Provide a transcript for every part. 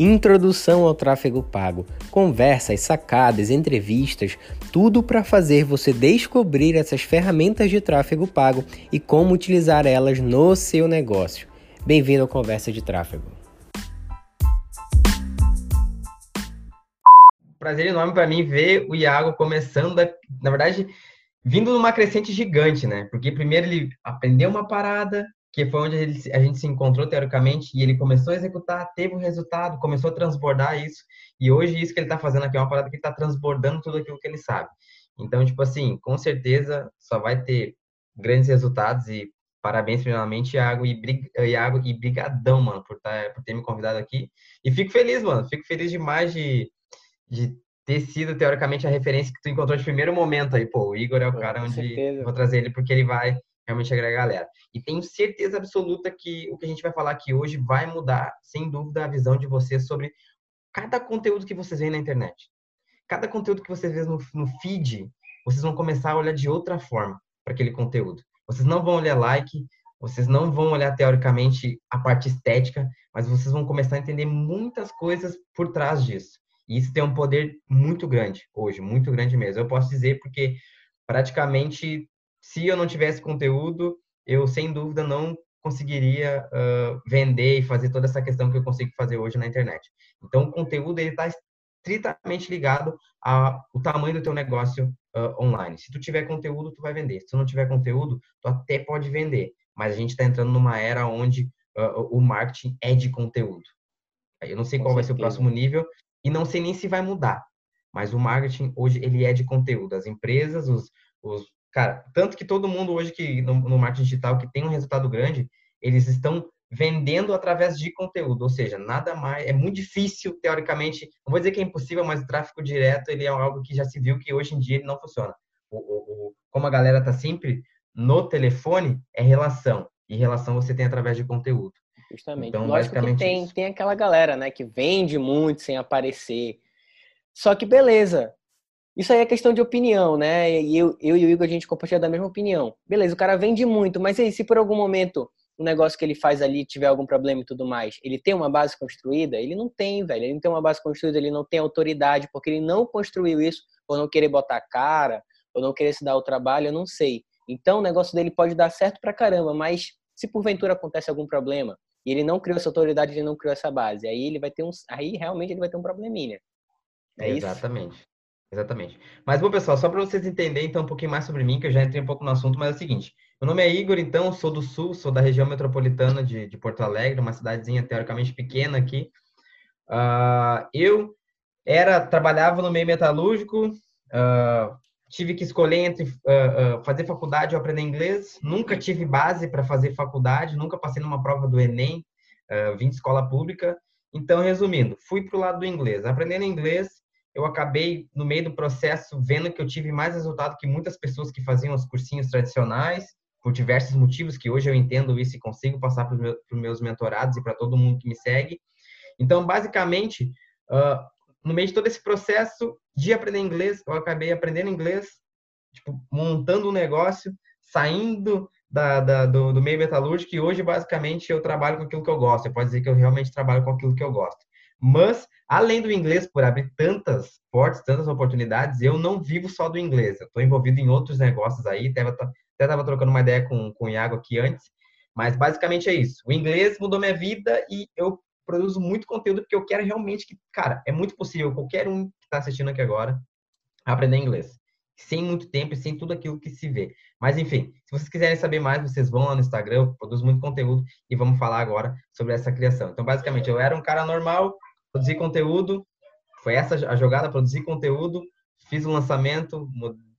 Introdução ao tráfego pago, conversas, sacadas, entrevistas, tudo para fazer você descobrir essas ferramentas de tráfego pago e como utilizar elas no seu negócio. Bem-vindo ao Conversa de Tráfego. Prazer enorme para mim ver o Iago começando, a, na verdade, vindo numa crescente gigante, né? Porque primeiro ele aprendeu uma parada, que foi onde a gente se encontrou teoricamente e ele começou a executar, teve um resultado, começou a transbordar isso e hoje isso que ele está fazendo aqui é uma parada que está transbordando tudo aquilo que ele sabe. Então, tipo assim, com certeza só vai ter grandes resultados e parabéns primeiramente, Iago e, brig... Iago, e brigadão, mano, por, tá, por ter me convidado aqui. E fico feliz, mano, fico feliz demais de, de ter sido, teoricamente, a referência que tu encontrou de primeiro momento aí. Pô, o Igor é o cara onde vou trazer ele porque ele vai realmente agregar a galera. E tenho certeza absoluta que o que a gente vai falar aqui hoje vai mudar, sem dúvida, a visão de vocês sobre cada conteúdo que vocês veem na internet. Cada conteúdo que vocês veem no, no feed, vocês vão começar a olhar de outra forma para aquele conteúdo. Vocês não vão olhar like, vocês não vão olhar teoricamente a parte estética, mas vocês vão começar a entender muitas coisas por trás disso. E isso tem um poder muito grande hoje, muito grande mesmo. Eu posso dizer porque praticamente se eu não tivesse conteúdo, eu sem dúvida não conseguiria uh, vender e fazer toda essa questão que eu consigo fazer hoje na internet. Então, o conteúdo ele está estritamente ligado ao tamanho do teu negócio uh, online. Se tu tiver conteúdo, tu vai vender. Se tu não tiver conteúdo, tu até pode vender. Mas a gente está entrando numa era onde uh, o marketing é de conteúdo. Eu não sei Com qual certeza. vai ser o próximo nível e não sei nem se vai mudar. Mas o marketing hoje ele é de conteúdo. As empresas, os, os Cara, tanto que todo mundo hoje que no, no marketing digital que tem um resultado grande, eles estão vendendo através de conteúdo, ou seja, nada mais é muito difícil teoricamente, não vou dizer que é impossível, mas o tráfego direto ele é algo que já se viu que hoje em dia ele não funciona. O, o, o como a galera tá sempre no telefone é relação e relação você tem através de conteúdo. Justamente. Então, Lógico basicamente tem, isso. tem aquela galera, né, que vende muito sem aparecer. Só que beleza, isso aí é questão de opinião, né? E eu, eu e o Igor, a gente compartilha da mesma opinião. Beleza, o cara vende muito, mas aí, se por algum momento o negócio que ele faz ali tiver algum problema e tudo mais, ele tem uma base construída? Ele não tem, velho. Ele não tem uma base construída, ele não tem autoridade, porque ele não construiu isso por não querer botar cara, ou não querer se dar o trabalho, eu não sei. Então, o negócio dele pode dar certo pra caramba, mas se porventura acontece algum problema e ele não criou essa autoridade, ele não criou essa base, aí ele vai ter um, aí realmente ele vai ter um probleminha. É Exatamente. Isso? Exatamente. Mas, bom, pessoal, só para vocês entenderem então um pouquinho mais sobre mim, que eu já entrei um pouco no assunto, mas é o seguinte: meu nome é Igor, então, sou do Sul, sou da região metropolitana de, de Porto Alegre, uma cidadezinha teoricamente pequena aqui. Uh, eu era trabalhava no meio metalúrgico, uh, tive que escolher entre uh, fazer faculdade ou aprender inglês. Nunca tive base para fazer faculdade, nunca passei numa prova do Enem, vim de escola pública. Então, resumindo, fui para o lado do inglês. Aprendendo inglês, eu acabei, no meio do processo, vendo que eu tive mais resultado que muitas pessoas que faziam os cursinhos tradicionais, por diversos motivos, que hoje eu entendo isso e consigo passar para os meus mentorados e para todo mundo que me segue. Então, basicamente, uh, no meio de todo esse processo de aprender inglês, eu acabei aprendendo inglês, tipo, montando um negócio, saindo da, da, do, do, meio metalúrgico e hoje, basicamente, eu trabalho com aquilo que eu gosto. Você pode dizer que eu realmente trabalho com aquilo que eu gosto. Mas, além do inglês, por abrir tantas portas, tantas oportunidades, eu não vivo só do inglês. Eu estou envolvido em outros negócios aí. Até estava trocando uma ideia com, com o Iago aqui antes. Mas, basicamente, é isso. O inglês mudou minha vida e eu produzo muito conteúdo porque eu quero realmente que, cara, é muito possível qualquer um que está assistindo aqui agora aprender inglês. Sem muito tempo e sem tudo aquilo que se vê. Mas, enfim, se vocês quiserem saber mais, vocês vão lá no Instagram, eu produzo muito conteúdo e vamos falar agora sobre essa criação. Então, basicamente, eu era um cara normal, produzir conteúdo, foi essa a jogada, produzir conteúdo, fiz o lançamento,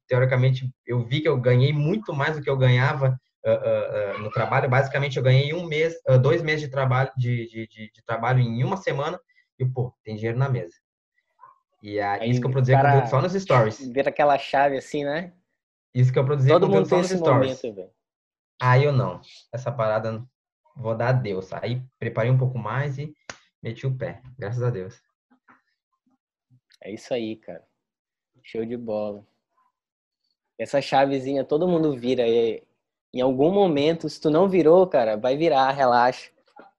teoricamente eu vi que eu ganhei muito mais do que eu ganhava uh, uh, uh, no trabalho, basicamente eu ganhei um mês, dois meses de trabalho, de, de, de, de, trabalho em uma semana, e pô, tem dinheiro na mesa. E aí, isso que eu produzi conteúdo só nos stories. Vira aquela chave assim, né? Isso que eu produzi Todo conteúdo só nos stories. Momento, aí eu não, essa parada vou dar adeus. Aí preparei um pouco mais e meti o pé, graças a Deus. É isso aí, cara. Show de bola. Essa chavezinha todo mundo vira. E em algum momento, se tu não virou, cara, vai virar, relaxa.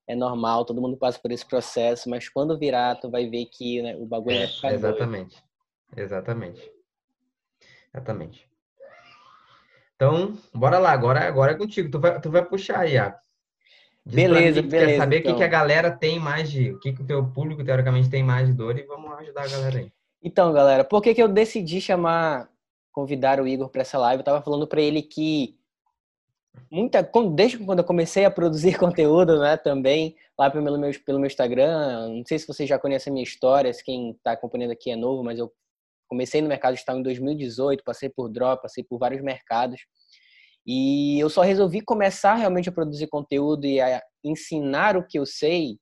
é normal, todo mundo passa por esse processo, mas quando virar, tu vai ver que né, o bagulho é, vai ficar Exatamente. Doido. Exatamente. Exatamente. Então, bora lá, agora, agora é contigo. Tu vai, tu vai puxar aí, Iago. Beleza, beleza. Quer saber o então. que, que a galera tem mais de. O que, que o teu público, teoricamente, tem mais de dor e vamos ajudar a galera aí. Então, galera, por que, que eu decidi chamar, convidar o Igor para essa live? Eu tava falando para ele que muita desde quando eu comecei a produzir conteúdo, né, também lá pelo meu pelo meu Instagram, não sei se vocês já conhecem a minha história, se quem está acompanhando aqui é novo, mas eu comecei no mercado digital em 2018, passei por drop, passei por vários mercados. E eu só resolvi começar realmente a produzir conteúdo e a ensinar o que eu sei,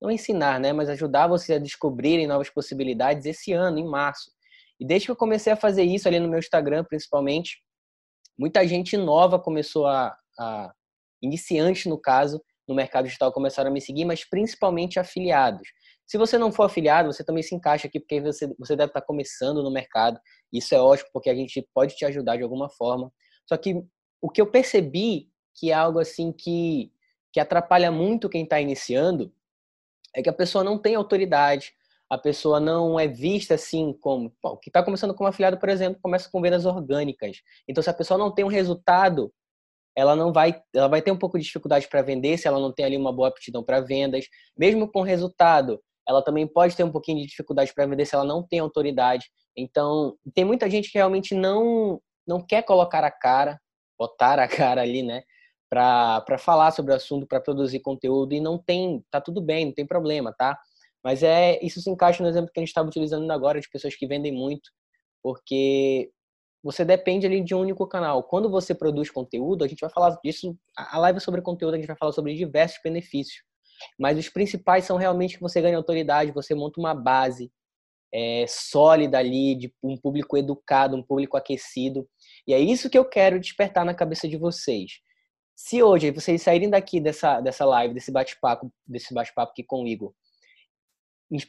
não ensinar, né, mas ajudar vocês a descobrirem novas possibilidades esse ano, em março. E desde que eu comecei a fazer isso ali no meu Instagram, principalmente, muita gente nova começou a, a iniciantes no caso, no mercado digital começaram a me seguir, mas principalmente afiliados. Se você não for afiliado, você também se encaixa aqui, porque você, você deve estar começando no mercado. Isso é ótimo, porque a gente pode te ajudar de alguma forma. Só que o que eu percebi que é algo assim que, que atrapalha muito quem está iniciando é que a pessoa não tem autoridade, a pessoa não é vista assim como. Bom, que está começando como afiliado, por exemplo, começa com vendas orgânicas. Então, se a pessoa não tem um resultado, ela não vai, ela vai ter um pouco de dificuldade para vender se ela não tem ali uma boa aptidão para vendas. Mesmo com resultado, ela também pode ter um pouquinho de dificuldade para vender se ela não tem autoridade. Então, tem muita gente que realmente não não quer colocar a cara, botar a cara ali, né, para falar sobre o assunto, para produzir conteúdo e não tem, tá tudo bem, não tem problema, tá? Mas é isso se encaixa no exemplo que a gente estava utilizando agora de pessoas que vendem muito, porque você depende ali de um único canal. Quando você produz conteúdo, a gente vai falar disso, a live sobre conteúdo, a gente vai falar sobre diversos benefícios. Mas os principais são realmente que você ganha autoridade, você monta uma base é, sólida ali, de um público educado, um público aquecido. E é isso que eu quero despertar na cabeça de vocês. Se hoje vocês saírem daqui dessa, dessa live, desse bate-papo, desse bate-papo aqui com o Igor,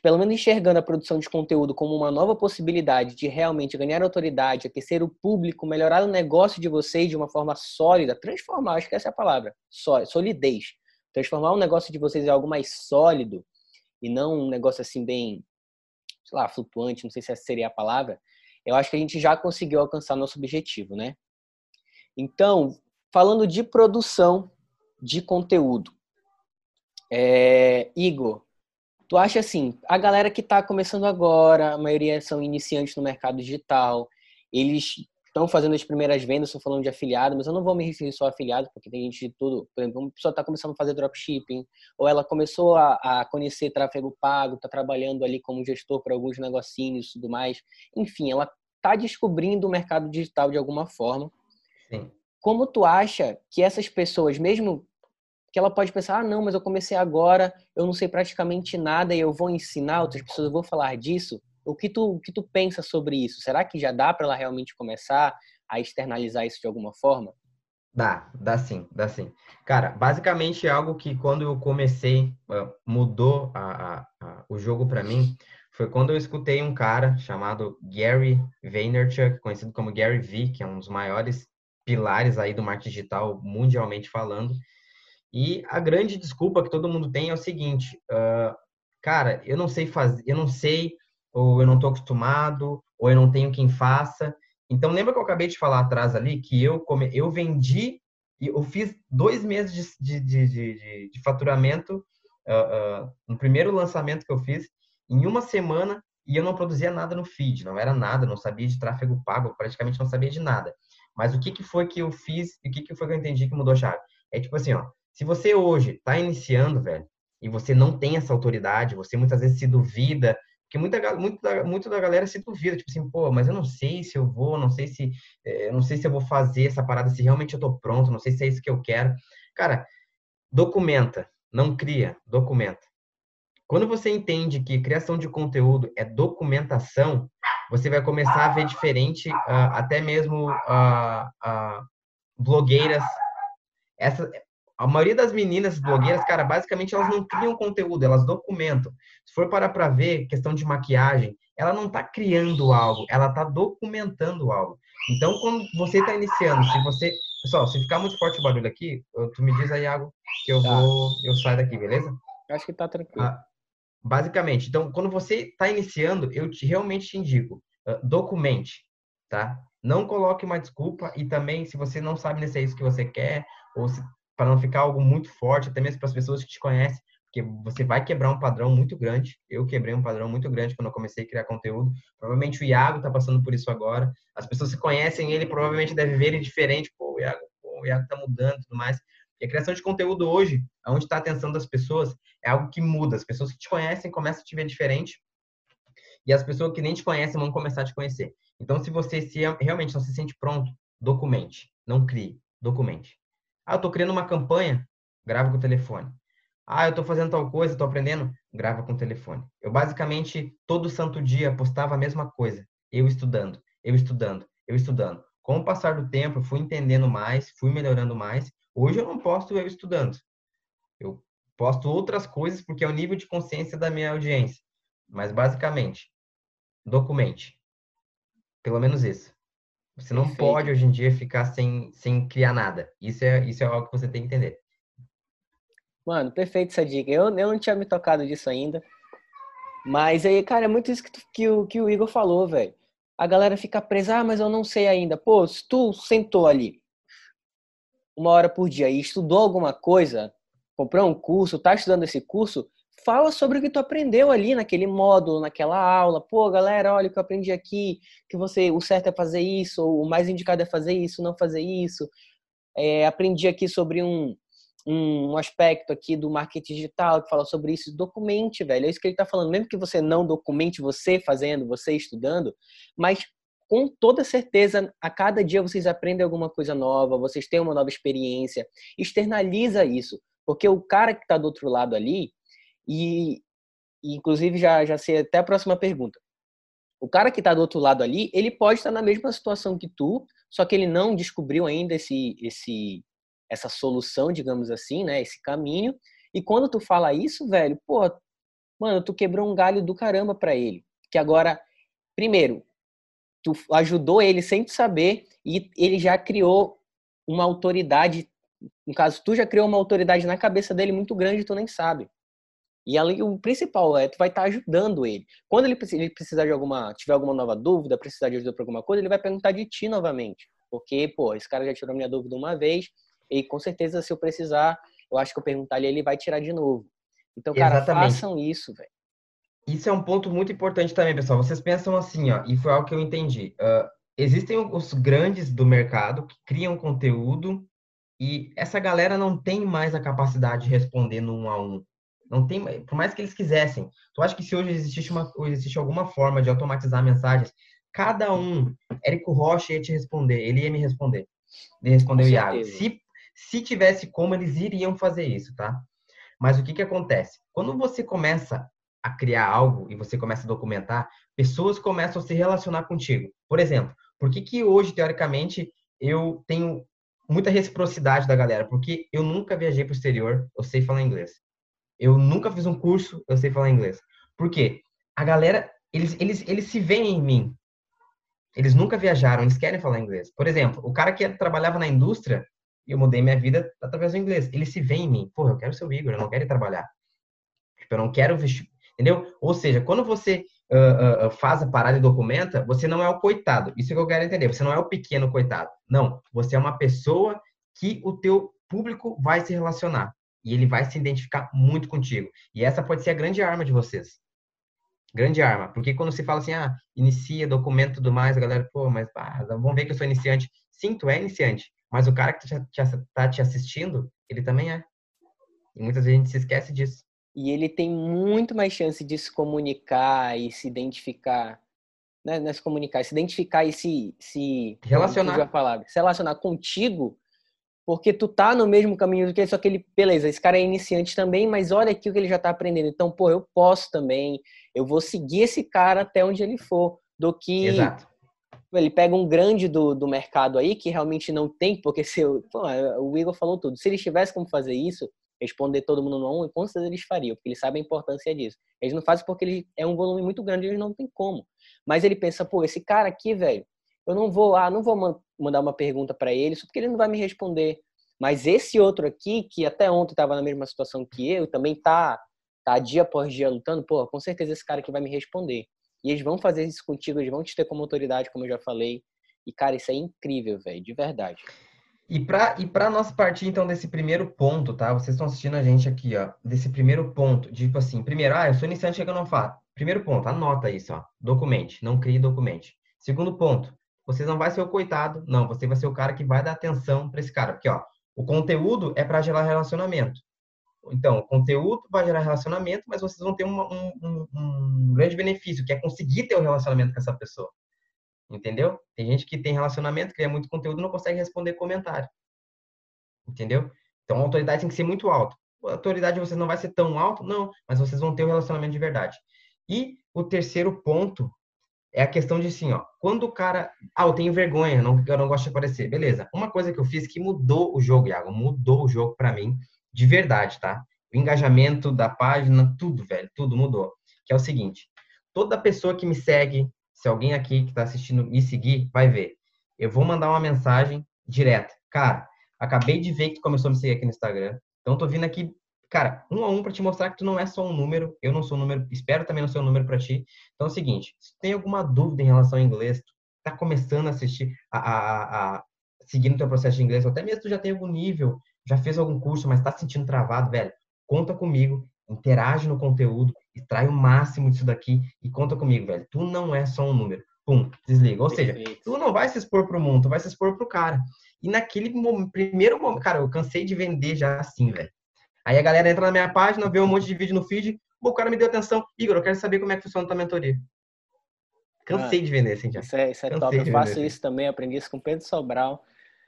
pelo menos enxergando a produção de conteúdo como uma nova possibilidade de realmente ganhar autoridade, aquecer o público, melhorar o negócio de vocês de uma forma sólida, transformar, acho que essa é a palavra, solidez. Transformar o negócio de vocês em algo mais sólido e não um negócio assim bem, sei lá, flutuante, não sei se essa seria a palavra. Eu acho que a gente já conseguiu alcançar nosso objetivo, né? Então, falando de produção de conteúdo, é, Igor, Tu acha assim, a galera que está começando agora, a maioria são iniciantes no mercado digital, eles estão fazendo as primeiras vendas, estou falando de afiliado, mas eu não vou me referir só a afiliado, porque tem gente de tudo. Por exemplo, uma pessoa está começando a fazer dropshipping, ou ela começou a, a conhecer tráfego pago, está trabalhando ali como gestor para alguns negocinhos e tudo mais. Enfim, ela está descobrindo o mercado digital de alguma forma. Sim. Como tu acha que essas pessoas, mesmo que ela pode pensar, ah, não, mas eu comecei agora, eu não sei praticamente nada e eu vou ensinar outras pessoas, eu vou falar disso. O que tu, o que tu pensa sobre isso? Será que já dá para ela realmente começar a externalizar isso de alguma forma? Dá, dá sim, dá sim. Cara, basicamente é algo que quando eu comecei, mudou a, a, a, o jogo para mim, foi quando eu escutei um cara chamado Gary Vaynerchuk, conhecido como Gary V, que é um dos maiores pilares aí do marketing digital mundialmente falando, e a grande desculpa que todo mundo tem é o seguinte, uh, cara, eu não sei fazer, eu não sei, ou eu não estou acostumado, ou eu não tenho quem faça. Então, lembra que eu acabei de falar atrás ali que eu, come, eu vendi, eu fiz dois meses de, de, de, de faturamento uh, uh, no primeiro lançamento que eu fiz, em uma semana, e eu não produzia nada no feed, não era nada, não sabia de tráfego pago, praticamente não sabia de nada. Mas o que, que foi que eu fiz e o que, que foi que eu entendi que mudou a chave? É tipo assim, ó, se você hoje está iniciando, velho, e você não tem essa autoridade, você muitas vezes se duvida, porque muita, muito, da, muito da galera se duvida, tipo assim, pô, mas eu não sei se eu vou, não sei se, é, não sei se eu vou fazer essa parada, se realmente eu tô pronto, não sei se é isso que eu quero. Cara, documenta, não cria, documenta. Quando você entende que criação de conteúdo é documentação, você vai começar a ver diferente, uh, até mesmo uh, blogueiras. Essa, a maioria das meninas blogueiras, cara, basicamente elas não criam conteúdo, elas documentam. Se for parar para ver questão de maquiagem, ela não está criando algo, ela está documentando algo. Então, quando você está iniciando, se você, Pessoal, se ficar muito forte o barulho aqui, tu me diz aí, Iago, que eu tá. vou, eu saio daqui, beleza? Acho que tá tranquilo. Ah, basicamente, então, quando você está iniciando, eu te, realmente te indico, uh, documente, tá? Não coloque uma desculpa e também, se você não sabe se é isso que você quer, ou para não ficar algo muito forte, até mesmo para as pessoas que te conhecem, porque você vai quebrar um padrão muito grande. Eu quebrei um padrão muito grande quando eu comecei a criar conteúdo. Provavelmente o Iago está passando por isso agora. As pessoas que conhecem ele provavelmente devem ver ele diferente. Pô, o Iago, pô, o Iago está mudando e tudo mais. E a criação de conteúdo hoje, onde está a atenção das pessoas, é algo que muda. As pessoas que te conhecem começam a te ver diferente. E as pessoas que nem te conhecem vão começar a te conhecer. Então, se você se, realmente não se sente pronto, documente. Não crie, documente. Ah, eu tô criando uma campanha, grava com o telefone. Ah, eu tô fazendo tal coisa, tô aprendendo, grava com o telefone. Eu basicamente todo santo dia postava a mesma coisa, eu estudando, eu estudando, eu estudando. Com o passar do tempo, eu fui entendendo mais, fui melhorando mais. Hoje eu não posto eu estudando. Eu posto outras coisas porque é o nível de consciência da minha audiência. Mas basicamente, documente. Pelo menos isso. Você não Perfeito. pode hoje em dia ficar sem, sem criar nada. Isso é, isso é algo que você tem que entender. Mano, perfeito essa dica. Eu, eu não tinha me tocado disso ainda. Mas aí, cara, é muito isso que, tu, que, o, que o Igor falou, velho. A galera fica presa, ah, mas eu não sei ainda. Pô, se tu sentou ali uma hora por dia e estudou alguma coisa, comprou um curso, tá estudando esse curso, fala sobre o que tu aprendeu ali naquele módulo, naquela aula. Pô, galera, olha o que eu aprendi aqui, que você, o certo é fazer isso, ou o mais indicado é fazer isso, não fazer isso. É, aprendi aqui sobre um, um aspecto aqui do marketing digital que fala sobre isso. Documente, velho. É isso que ele está falando. Mesmo que você não documente você fazendo, você estudando, mas com toda certeza, a cada dia vocês aprendem alguma coisa nova, vocês têm uma nova experiência. Externaliza isso. Porque o cara que está do outro lado ali, e, e inclusive, já, já sei até a próxima pergunta. O cara que está do outro lado ali, ele pode estar na mesma situação que tu, só que ele não descobriu ainda esse, esse, essa solução, digamos assim, né? Esse caminho. E quando tu fala isso, velho, pô, mano, tu quebrou um galho do caramba para ele. Que agora, primeiro, tu ajudou ele sem tu saber e ele já criou uma autoridade. No caso, tu já criou uma autoridade na cabeça dele muito grande, tu nem sabe. E ali o principal é tu vai estar tá ajudando ele. Quando ele, ele precisar de alguma, tiver alguma nova dúvida, precisar de ajuda para alguma coisa, ele vai perguntar de ti novamente. Porque, pô, esse cara já tirou minha dúvida uma vez e com certeza se eu precisar, eu acho que eu perguntar ali, ele vai tirar de novo. Então, cara, Exatamente. façam isso, velho. Isso é um ponto muito importante também, pessoal. Vocês pensam assim, ó, e foi algo que eu entendi. Uh, existem os grandes do mercado que criam conteúdo e essa galera não tem mais a capacidade de responder no um a um. Não tem, por mais que eles quisessem. Tu acha que se hoje existe uma, existe alguma forma de automatizar mensagens, cada um, Érico Rocha ia te responder, ele ia me responder. Ele respondeu o Iago. Se, se tivesse como, eles iriam fazer isso, tá? Mas o que que acontece? Quando você começa a criar algo e você começa a documentar, pessoas começam a se relacionar contigo. Por exemplo, por que que hoje, teoricamente, eu tenho muita reciprocidade da galera? Porque eu nunca viajei para o exterior, eu sei falar inglês. Eu nunca fiz um curso, eu sei falar inglês. Por quê? A galera, eles, eles, eles se veem em mim. Eles nunca viajaram, eles querem falar inglês. Por exemplo, o cara que trabalhava na indústria, eu mudei minha vida através do inglês. Ele se vê em mim. Porra, eu quero ser o Igor, eu não quero ir trabalhar. Tipo, eu não quero vestir. Entendeu? Ou seja, quando você uh, uh, faz a parada e documenta, você não é o coitado. Isso é que eu quero entender. Você não é o pequeno coitado. Não. Você é uma pessoa que o teu público vai se relacionar e ele vai se identificar muito contigo. E essa pode ser a grande arma de vocês. Grande arma. Porque quando se fala assim, ah, inicia, documento e tudo mais, a galera, pô, mas ah, vamos ver que eu sou iniciante. Sim, tu é iniciante. Mas o cara que está te assistindo, ele também é. E muitas vezes a gente se esquece disso. E ele tem muito mais chance de se comunicar e se identificar. Né? Não é se comunicar, se identificar e se. se relacionar. A palavra, se relacionar contigo porque tu tá no mesmo caminho do que ele, só que ele, beleza, esse cara é iniciante também, mas olha aqui o que ele já tá aprendendo. Então, pô, eu posso também, eu vou seguir esse cara até onde ele for, do que Exato. ele pega um grande do, do mercado aí que realmente não tem, porque se eu, pô, o Igor falou tudo, se eles tivessem como fazer isso, responder todo mundo no um, com certeza eles fariam, porque eles sabem a importância disso. Eles não fazem porque ele é um volume muito grande, eles não tem como. Mas ele pensa, pô, esse cara aqui, velho, eu não vou lá, não vou mandar uma pergunta para ele, só porque ele não vai me responder. Mas esse outro aqui, que até ontem estava na mesma situação que eu, também tá, tá dia após dia lutando, pô, com certeza esse cara aqui vai me responder. E eles vão fazer isso contigo, eles vão te ter como autoridade, como eu já falei. E, cara, isso é incrível, velho, de verdade. E para e pra nós partir, então, desse primeiro ponto, tá? Vocês estão assistindo a gente aqui, ó, desse primeiro ponto, tipo assim, primeiro, ah, eu sou iniciante, que eu não faço. Primeiro ponto, anota isso, ó, documente, não crie documente. Segundo ponto, você não vai ser o coitado, não, você vai ser o cara que vai dar atenção para esse cara, porque, ó, o conteúdo é para gerar relacionamento. Então, o conteúdo vai gerar relacionamento, mas vocês vão ter um, um, um grande benefício, que é conseguir ter um relacionamento com essa pessoa. Entendeu? Tem gente que tem relacionamento, cria muito conteúdo não consegue responder comentário. Entendeu? Então a autoridade tem que ser muito alta. A autoridade de vocês não vai ser tão alta, não, mas vocês vão ter um relacionamento de verdade. E o terceiro ponto é a questão de assim, ó, quando o cara, ah, eu tenho vergonha, não, eu não gosto de aparecer, beleza. Uma coisa que eu fiz que mudou o jogo, Iago, mudou o jogo para mim, de verdade, tá? O engajamento da página, tudo, velho, tudo mudou. Que é o seguinte, toda pessoa que me segue, se alguém aqui que está assistindo me seguir, vai ver. Eu vou mandar uma mensagem direta. Cara, acabei de ver que tu começou a me seguir aqui no Instagram. Então, tô vindo aqui, cara, um a um para te mostrar que tu não é só um número. Eu não sou um número, espero também não ser um número para ti. Então, é o seguinte: se tu tem alguma dúvida em relação ao inglês, tu tá começando a assistir, a, a, a seguindo o teu processo de inglês, ou até mesmo tu já tem algum nível, já fez algum curso, mas tá se sentindo travado, velho, conta comigo, interage no conteúdo, extrai o máximo disso daqui e conta comigo, velho. Tu não é só um número. Pum, desliga. Ou seja, tu não vai se expor pro mundo, tu vai se expor pro cara. E naquele momento, primeiro momento, cara, eu cansei de vender já assim, velho. Aí a galera entra na minha página, vê um monte de vídeo no feed, o cara me deu atenção. Igor, eu quero saber como é que funciona a tua mentoria. Cansei ah, de vender assim já. Isso é, isso é top. Eu faço isso assim. também, aprendi isso com Pedro Sobral.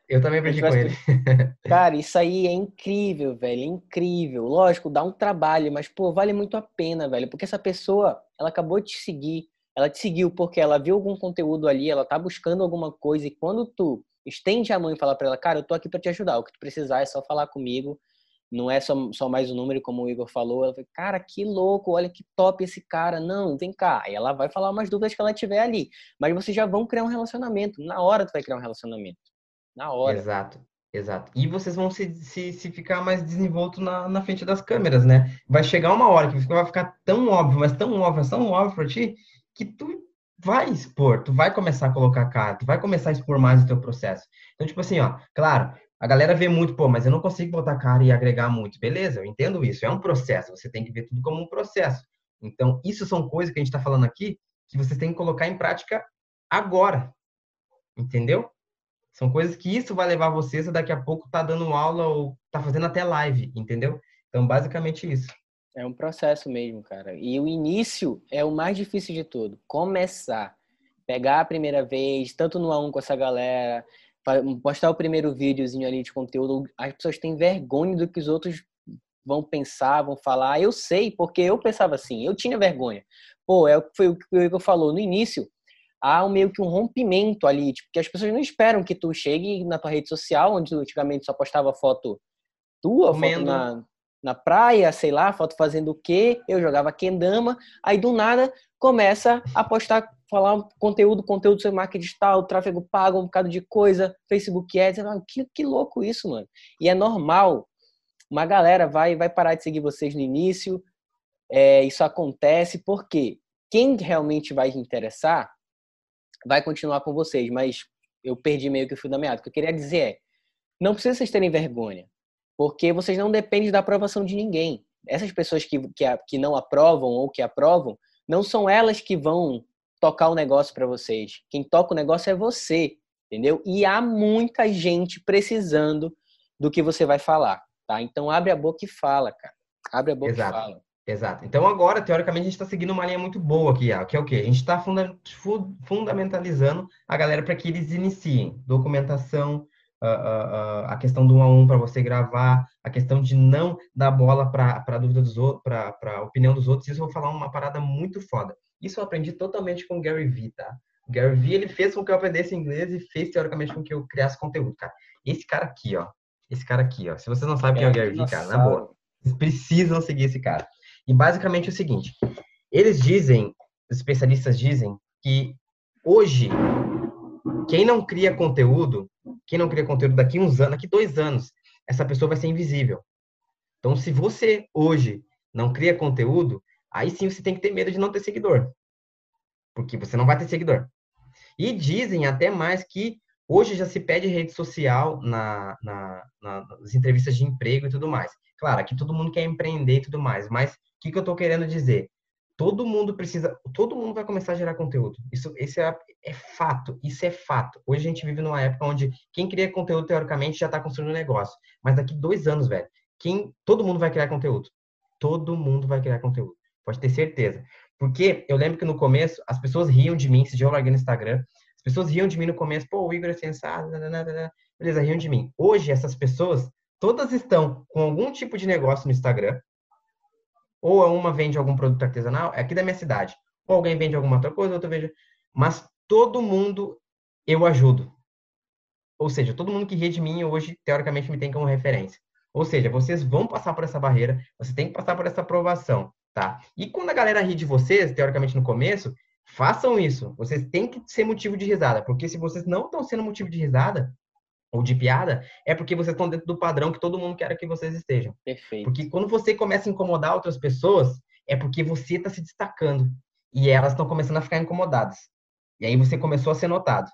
Eu também aprendi com ele. Cara, isso aí é incrível, velho. É incrível. Lógico, dá um trabalho, mas, pô, vale muito a pena, velho. Porque essa pessoa, ela acabou de te seguir. Ela te seguiu porque ela viu algum conteúdo ali, ela tá buscando alguma coisa. E quando tu estende a mão e fala para ela, cara, eu tô aqui para te ajudar. O que tu precisar é só falar comigo. Não é só, só mais um número, como o Igor falou. Ela fala, cara, que louco, olha que top esse cara. Não, vem cá. Aí ela vai falar umas dúvidas que ela tiver ali. Mas vocês já vão criar um relacionamento. Na hora tu vai criar um relacionamento. Na hora. Exato. Exato. E vocês vão se, se, se ficar mais desenvolto na, na frente das câmeras, né? Vai chegar uma hora que vai ficar tão óbvio, mas tão óbvio, tão óbvio pra ti, que tu vai expor, tu vai começar a colocar cara, tu vai começar a expor mais o teu processo. Então, tipo assim, ó, claro, a galera vê muito, pô, mas eu não consigo botar cara e agregar muito. Beleza, eu entendo isso, é um processo, você tem que ver tudo como um processo. Então, isso são coisas que a gente tá falando aqui que vocês têm que colocar em prática agora. Entendeu? São coisas que isso vai levar vocês a daqui a pouco tá dando aula ou tá fazendo até live, entendeu? Então, basicamente isso. É um processo mesmo, cara. E o início é o mais difícil de tudo. Começar. Pegar a primeira vez, tanto no A1 com essa galera, postar o primeiro videozinho ali de conteúdo. As pessoas têm vergonha do que os outros vão pensar, vão falar. Eu sei, porque eu pensava assim, eu tinha vergonha. Pô, é, foi o que o Igor falou. No início, há um, meio que um rompimento ali, tipo, que as pessoas não esperam que tu chegue na tua rede social, onde antigamente só postava foto tua, Comendo. foto na, na praia, sei lá, foto fazendo o quê, eu jogava kendama, aí do nada começa a postar, falar conteúdo, conteúdo sobre marketing digital, tráfego pago, um bocado de coisa, Facebook Ads, que, que louco isso, mano. E é normal, uma galera vai, vai parar de seguir vocês no início, é, isso acontece porque quem realmente vai te interessar vai continuar com vocês, mas eu perdi meio que o fio da meada. O que eu queria dizer é, não precisa vocês terem vergonha, porque vocês não dependem da aprovação de ninguém. Essas pessoas que, que, que não aprovam ou que aprovam, não são elas que vão tocar o negócio para vocês. Quem toca o negócio é você, entendeu? E há muita gente precisando do que você vai falar, tá? Então abre a boca e fala, cara. Abre a boca Exato. e fala. Exato. Então agora, teoricamente, a gente está seguindo uma linha muito boa aqui, que é o quê? A gente está funda fundamentalizando a galera para que eles iniciem documentação, uh, uh, uh, a questão do um a um para você gravar, a questão de não dar bola para a dúvida dos outros, para a opinião dos outros. Isso eu vou falar uma parada muito foda. Isso eu aprendi totalmente com o Gary Vee, tá? O Gary Vee, ele fez com que eu aprendesse inglês e fez, teoricamente, com que eu criasse conteúdo, cara. Esse cara aqui, ó. Esse cara aqui, ó. Se vocês não sabem quem é o Gary Vee, cara, na boa. Vocês precisam seguir esse cara. E basicamente é o seguinte: eles dizem, os especialistas dizem, que hoje quem não cria conteúdo, quem não cria conteúdo daqui uns anos, daqui dois anos, essa pessoa vai ser invisível. Então, se você hoje não cria conteúdo, aí sim você tem que ter medo de não ter seguidor. Porque você não vai ter seguidor. E dizem até mais que hoje já se pede rede social na, na, na, nas entrevistas de emprego e tudo mais. Claro, aqui todo mundo quer empreender e tudo mais, mas que, que eu estou querendo dizer? Todo mundo precisa, todo mundo vai começar a gerar conteúdo. Isso, isso é, é fato, isso é fato. Hoje a gente vive numa época onde quem cria conteúdo teoricamente já está construindo um negócio. Mas daqui dois anos, velho, quem, todo mundo vai criar conteúdo. Todo mundo vai criar conteúdo. Pode ter certeza. Porque eu lembro que no começo as pessoas riam de mim, se eu larguei no Instagram, as pessoas riam de mim no começo, pô, o Igor é sensato, beleza, riam de mim. Hoje essas pessoas todas estão com algum tipo de negócio no Instagram, ou uma vende algum produto artesanal, é aqui da minha cidade. Ou alguém vende alguma outra coisa, outra vende. Mas todo mundo eu ajudo. Ou seja, todo mundo que ri de mim hoje, teoricamente, me tem como referência. Ou seja, vocês vão passar por essa barreira, você tem que passar por essa aprovação, tá? E quando a galera ri de vocês, teoricamente no começo, façam isso. Vocês têm que ser motivo de risada, porque se vocês não estão sendo motivo de risada, ou de piada, é porque vocês estão dentro do padrão que todo mundo quer que vocês estejam. Perfeito. Porque quando você começa a incomodar outras pessoas, é porque você está se destacando. E elas estão começando a ficar incomodadas. E aí você começou a ser notado.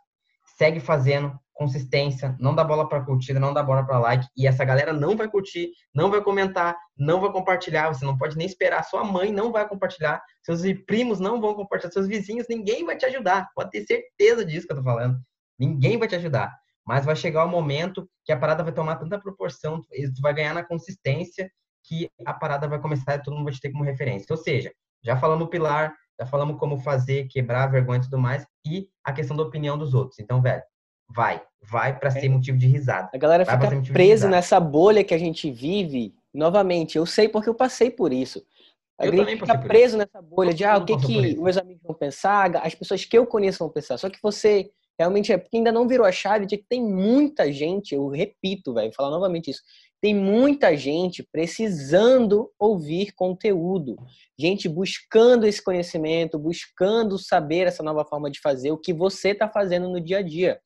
Segue fazendo, consistência, não dá bola para curtida, não dá bola para like. E essa galera não vai curtir, não vai comentar, não vai compartilhar. Você não pode nem esperar. Sua mãe não vai compartilhar. Seus primos não vão compartilhar. Seus vizinhos, ninguém vai te ajudar. Pode ter certeza disso que eu tô falando. Ninguém vai te ajudar. Mas vai chegar o momento que a parada vai tomar tanta proporção, tu vai ganhar na consistência que a parada vai começar e todo mundo vai te ter como referência. Ou seja, já falamos pilar, já falamos como fazer, quebrar vergonha e tudo mais, e a questão da opinião dos outros. Então, velho, vai, vai para ser é. motivo de risada. A galera vai fica presa nessa bolha que a gente vive. Novamente, eu sei porque eu passei por isso. A eu gente fica preso nessa bolha de ah, o que, que meus amigos vão pensar, as pessoas que eu conheço vão pensar. Só que você Realmente é porque ainda não virou a chave de que tem muita gente, eu repito, velho, falar novamente isso. Tem muita gente precisando ouvir conteúdo, gente buscando esse conhecimento, buscando saber essa nova forma de fazer, o que você está fazendo no dia a dia.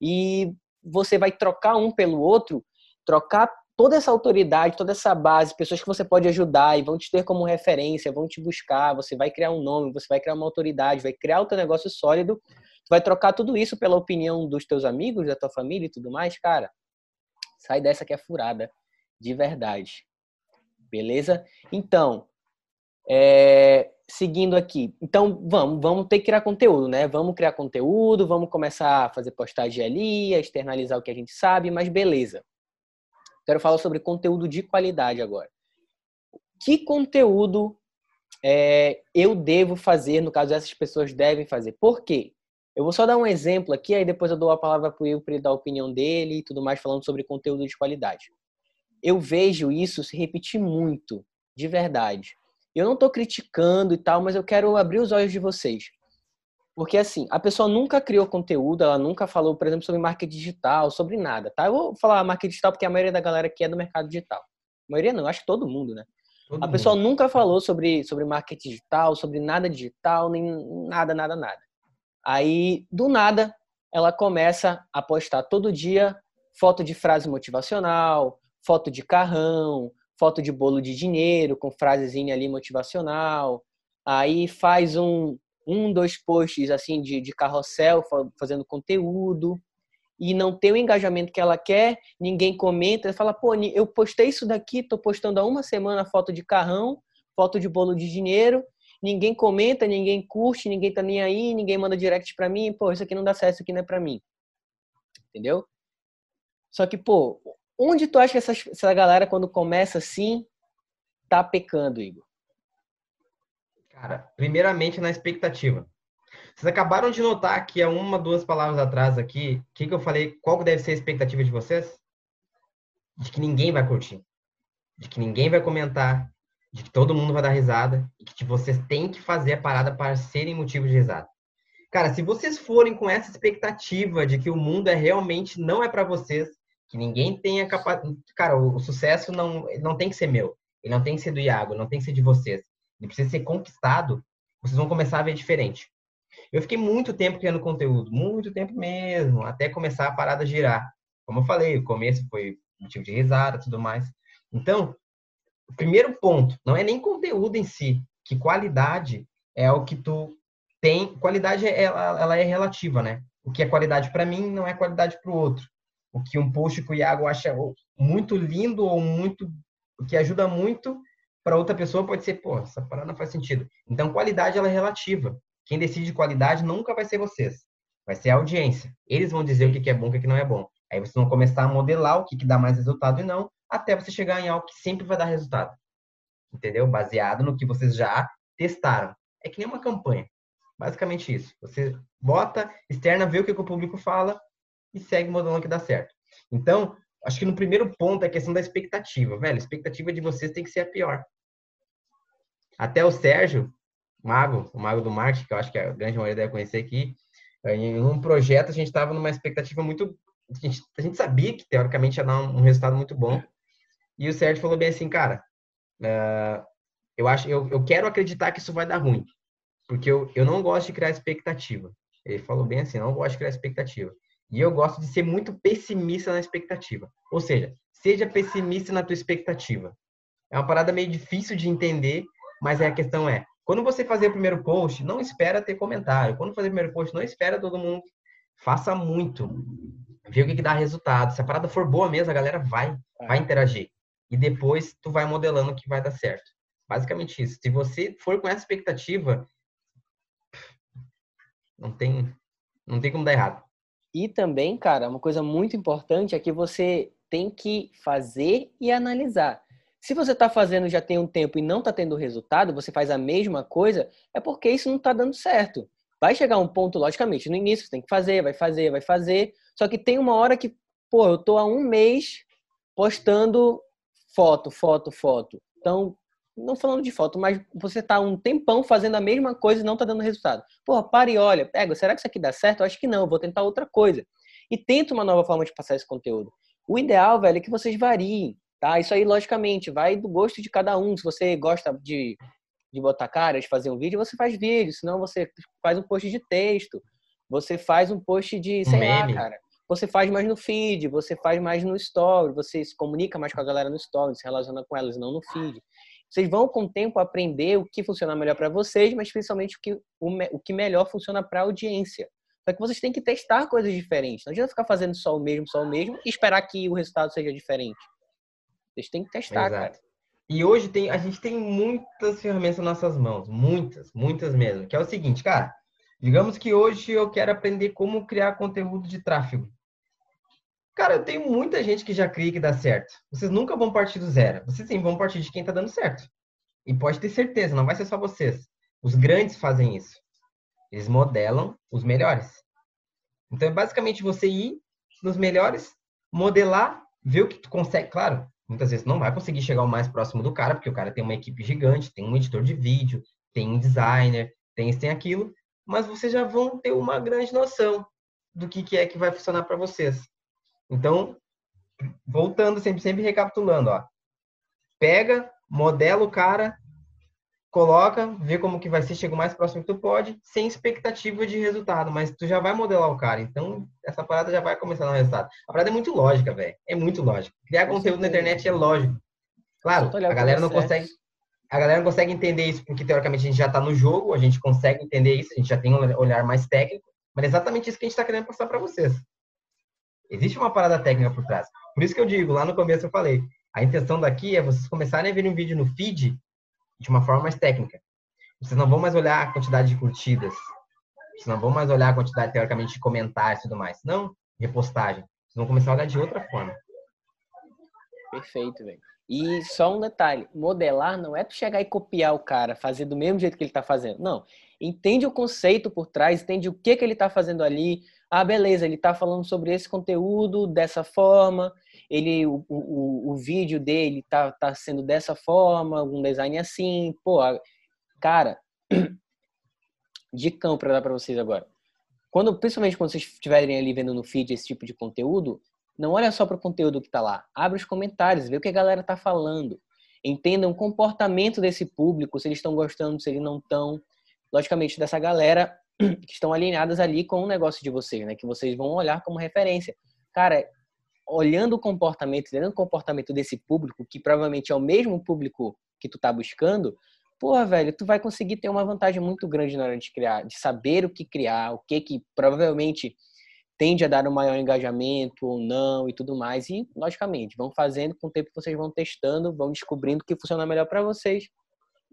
E você vai trocar um pelo outro, trocar toda essa autoridade, toda essa base, pessoas que você pode ajudar e vão te ter como referência, vão te buscar, você vai criar um nome, você vai criar uma autoridade, vai criar o teu negócio sólido vai trocar tudo isso pela opinião dos teus amigos, da tua família e tudo mais, cara. Sai dessa que é furada, de verdade. Beleza? Então, é, seguindo aqui. Então, vamos, vamos ter que criar conteúdo, né? Vamos criar conteúdo, vamos começar a fazer postagem ali, a externalizar o que a gente sabe, mas beleza. Quero falar sobre conteúdo de qualidade agora. Que conteúdo é, eu devo fazer, no caso, essas pessoas devem fazer? Por quê? Eu vou só dar um exemplo aqui, aí depois eu dou a palavra para o Will para ele dar a opinião dele e tudo mais, falando sobre conteúdo de qualidade. Eu vejo isso se repetir muito, de verdade. Eu não estou criticando e tal, mas eu quero abrir os olhos de vocês. Porque, assim, a pessoa nunca criou conteúdo, ela nunca falou, por exemplo, sobre marketing digital, sobre nada, tá? Eu vou falar marketing digital porque a maioria da galera aqui é do mercado digital. A maioria não, acho que todo mundo, né? Todo a mundo. pessoa nunca falou sobre, sobre marketing digital, sobre nada digital, nem nada, nada, nada. Aí, do nada, ela começa a postar todo dia foto de frase motivacional, foto de carrão, foto de bolo de dinheiro com frasezinha ali motivacional. Aí faz um, um dois posts assim de, de carrossel fazendo conteúdo e não tem o engajamento que ela quer, ninguém comenta, fala, pô, eu postei isso daqui, tô postando há uma semana foto de carrão, foto de bolo de dinheiro, ninguém comenta, ninguém curte, ninguém tá nem aí, ninguém manda direct para mim, pô, isso aqui não dá certo, isso aqui não é para mim. Entendeu? Só que, pô, onde tu acha que essa, essa galera, quando começa assim, tá pecando, Igor? Cara, primeiramente na expectativa. Vocês acabaram de notar que há uma, duas palavras atrás aqui, o que, que eu falei, qual deve ser a expectativa de vocês? De que ninguém vai curtir. De que ninguém vai comentar, de que todo mundo vai dar risada e que vocês têm que fazer a parada para serem motivo de risada. Cara, se vocês forem com essa expectativa de que o mundo é realmente não é para vocês, que ninguém tenha capacidade, cara, o, o, sucesso não não tem que ser meu, ele não tem que ser do Iago, não tem que ser de vocês. Ele precisa ser conquistado. Vocês vão começar a ver diferente. Eu fiquei muito tempo criando conteúdo, muito tempo mesmo, até começar a parada girar. Como eu falei, o começo foi motivo de risada tudo mais. Então, o primeiro ponto, não é nem conteúdo em si, que qualidade é o que tu tem. Qualidade, ela, ela é relativa, né? O que é qualidade para mim não é qualidade para o outro. O que um post que o Iago acha muito lindo ou muito. O que ajuda muito para outra pessoa pode ser, pô, essa parada não faz sentido. Então, qualidade ela é relativa. Quem decide qualidade nunca vai ser vocês. Vai ser a audiência. Eles vão dizer o que é bom e o que não é bom. Aí vocês vão começar a modelar o que dá mais resultado e não, até você chegar em algo que sempre vai dar resultado. Entendeu? Baseado no que vocês já testaram. É que nem uma campanha. Basicamente isso. Você bota, externa, vê o que, o público fala e segue modelando que dá certo. Então, acho que no primeiro ponto é a questão da expectativa. Velho, a expectativa de vocês tem que ser a pior. Até o Sérgio, mago, o mago do marketing, que eu acho que a grande maioria deve conhecer aqui, em um projeto a gente estava numa expectativa muito a gente, a gente sabia que teoricamente ia dar um, um, resultado muito bom. E o Sérgio falou bem assim, cara, uh, eu acho, eu, eu quero acreditar que isso vai dar ruim, porque eu, eu não gosto de criar expectativa. Ele falou bem assim, não gosto de criar expectativa. E eu gosto de ser muito pessimista na expectativa. Ou seja, seja pessimista na tua expectativa. É uma parada meio difícil de entender, mas a questão é, quando você fazer o primeiro post, não espera ter comentário. Quando fazer o primeiro post, não espera todo mundo. Faça muito ver o que, que dá resultado. Se a parada for boa mesmo, a galera vai, é. vai interagir. E depois tu vai modelando o que vai dar certo. Basicamente isso. Se você for com essa expectativa, não tem, não tem como dar errado. E também, cara, uma coisa muito importante é que você tem que fazer e analisar. Se você está fazendo já tem um tempo e não está tendo resultado, você faz a mesma coisa, é porque isso não está dando certo. Vai chegar um ponto, logicamente, no início você tem que fazer, vai fazer, vai fazer, só que tem uma hora que, pô, eu tô há um mês postando foto, foto, foto. Então, não falando de foto, mas você tá um tempão fazendo a mesma coisa e não tá dando resultado. Pô, para e olha, pega, será que isso aqui dá certo? Eu acho que não, vou tentar outra coisa. E tenta uma nova forma de passar esse conteúdo. O ideal, velho, é que vocês variem, tá? Isso aí, logicamente, vai do gosto de cada um. Se você gosta de, de botar cara, de fazer um vídeo, você faz vídeo. Senão você faz um post de texto. Você faz um post de, sei lá, cara. Você faz mais no feed, você faz mais no story, você se comunica mais com a galera no story, se relaciona com elas, não no feed. Vocês vão com o tempo aprender o que funciona melhor para vocês, mas principalmente o que, o, o que melhor funciona para a audiência. Só que vocês têm que testar coisas diferentes. Não adianta ficar fazendo só o mesmo, só o mesmo e esperar que o resultado seja diferente. Vocês têm que testar, Exato. cara. E hoje tem, a gente tem muitas ferramentas nas nossas mãos, muitas, muitas mesmo. Que é o seguinte, cara, Digamos que hoje eu quero aprender como criar conteúdo de tráfego. Cara, eu tenho muita gente que já cria que dá certo. Vocês nunca vão partir do zero. Vocês sim vão partir de quem está dando certo. E pode ter certeza, não vai ser só vocês. Os grandes fazem isso. Eles modelam os melhores. Então é basicamente você ir nos melhores, modelar, ver o que tu consegue. Claro, muitas vezes não vai conseguir chegar o mais próximo do cara, porque o cara tem uma equipe gigante, tem um editor de vídeo, tem um designer, tem isso, tem aquilo mas vocês já vão ter uma grande noção do que, que é que vai funcionar para vocês. Então, voltando sempre, sempre recapitulando, ó. Pega, modela o cara, coloca, vê como que vai ser, chega o mais próximo que tu pode, sem expectativa de resultado, mas tu já vai modelar o cara, então essa parada já vai começar a dar resultado. A parada é muito lógica, velho, é muito lógica. Criar conteúdo na internet é lógico. Claro, a galera não consegue a galera não consegue entender isso porque, teoricamente, a gente já está no jogo, a gente consegue entender isso, a gente já tem um olhar mais técnico, mas é exatamente isso que a gente está querendo passar para vocês. Existe uma parada técnica por trás. Por isso que eu digo, lá no começo eu falei, a intenção daqui é vocês começarem a ver um vídeo no feed de uma forma mais técnica. Vocês não vão mais olhar a quantidade de curtidas. Vocês não vão mais olhar a quantidade, teoricamente, de comentários e tudo mais. Não, repostagem. Vocês vão começar a olhar de outra forma. Perfeito, velho. E só um detalhe, modelar não é tu chegar e copiar o cara, fazer do mesmo jeito que ele está fazendo. Não. Entende o conceito por trás, entende o que, que ele está fazendo ali. Ah, beleza, ele está falando sobre esse conteúdo dessa forma, ele, o, o, o vídeo dele está tá sendo dessa forma, um design assim. Pô, cara, dicão para dar para vocês agora. Quando, principalmente quando vocês estiverem ali vendo no feed esse tipo de conteúdo, não olha só para o conteúdo que está lá. Abre os comentários, vê o que a galera está falando. Entenda o comportamento desse público, se eles estão gostando, se eles não estão. Logicamente, dessa galera que estão alinhadas ali com o negócio de vocês, né? Que vocês vão olhar como referência. Cara, olhando o comportamento, olhando o comportamento desse público, que provavelmente é o mesmo público que tu tá buscando, porra, velho, tu vai conseguir ter uma vantagem muito grande na hora de criar, de saber o que criar, o que que provavelmente tende a dar um maior engajamento ou não e tudo mais. E, logicamente, vão fazendo, com o tempo vocês vão testando, vão descobrindo o que funciona melhor para vocês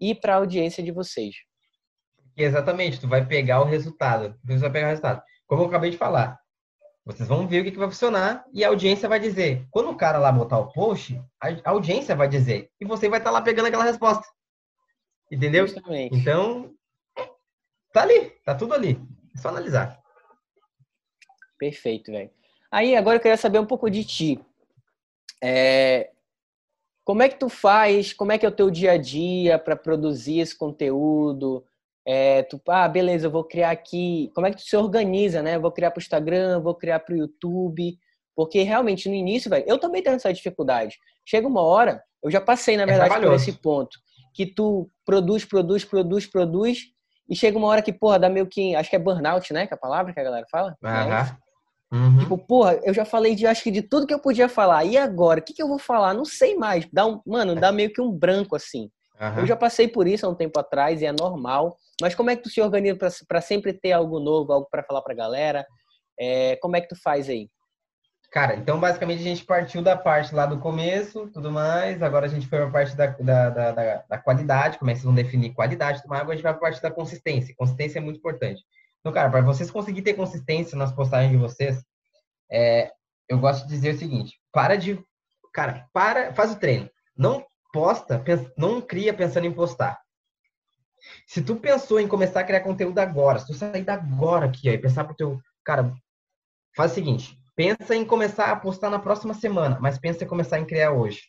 e para a audiência de vocês. Exatamente, tu vai pegar o resultado. Tu vai pegar o resultado. Como eu acabei de falar, vocês vão ver o que, que vai funcionar e a audiência vai dizer. Quando o cara lá botar o post, a audiência vai dizer. E você vai estar tá lá pegando aquela resposta. Entendeu? Justamente. Então, tá ali, tá tudo ali. É só analisar. Perfeito, velho. Aí, agora eu queria saber um pouco de ti. É, como é que tu faz? Como é que é o teu dia a dia para produzir esse conteúdo? É, tu, ah, beleza, eu vou criar aqui. Como é que tu se organiza, né? Eu vou criar para o Instagram, vou criar para o YouTube. Porque realmente no início, velho, eu também tenho essa dificuldade. Chega uma hora, eu já passei, na é verdade, é por esse ponto, que tu produz, produz, produz, produz, e chega uma hora que, porra, dá meio que. Acho que é burnout, né? Que é a palavra que a galera fala. Aham. Uhum. Tipo, porra, eu já falei de acho que de tudo que eu podia falar. E agora? O que, que eu vou falar? Não sei mais. Dá um, mano, dá meio que um branco assim. Uhum. Eu já passei por isso há um tempo atrás e é normal. Mas como é que tu se organiza para sempre ter algo novo, algo para falar pra galera? É, como é que tu faz aí? Cara, então basicamente a gente partiu da parte lá do começo, tudo mais. Agora a gente foi para a parte da, da, da, da, qualidade, como é que vocês vão definir qualidade, mais. Agora a gente vai para a parte da consistência. Consistência é muito importante. Então, cara, para vocês conseguirem ter consistência nas postagens de vocês, é, eu gosto de dizer o seguinte: para de. Cara, para, faz o treino. Não posta, não cria pensando em postar. Se tu pensou em começar a criar conteúdo agora, se tu sair da agora aqui e pensar pro teu. Cara, faz o seguinte: pensa em começar a postar na próxima semana, mas pensa em começar em criar hoje.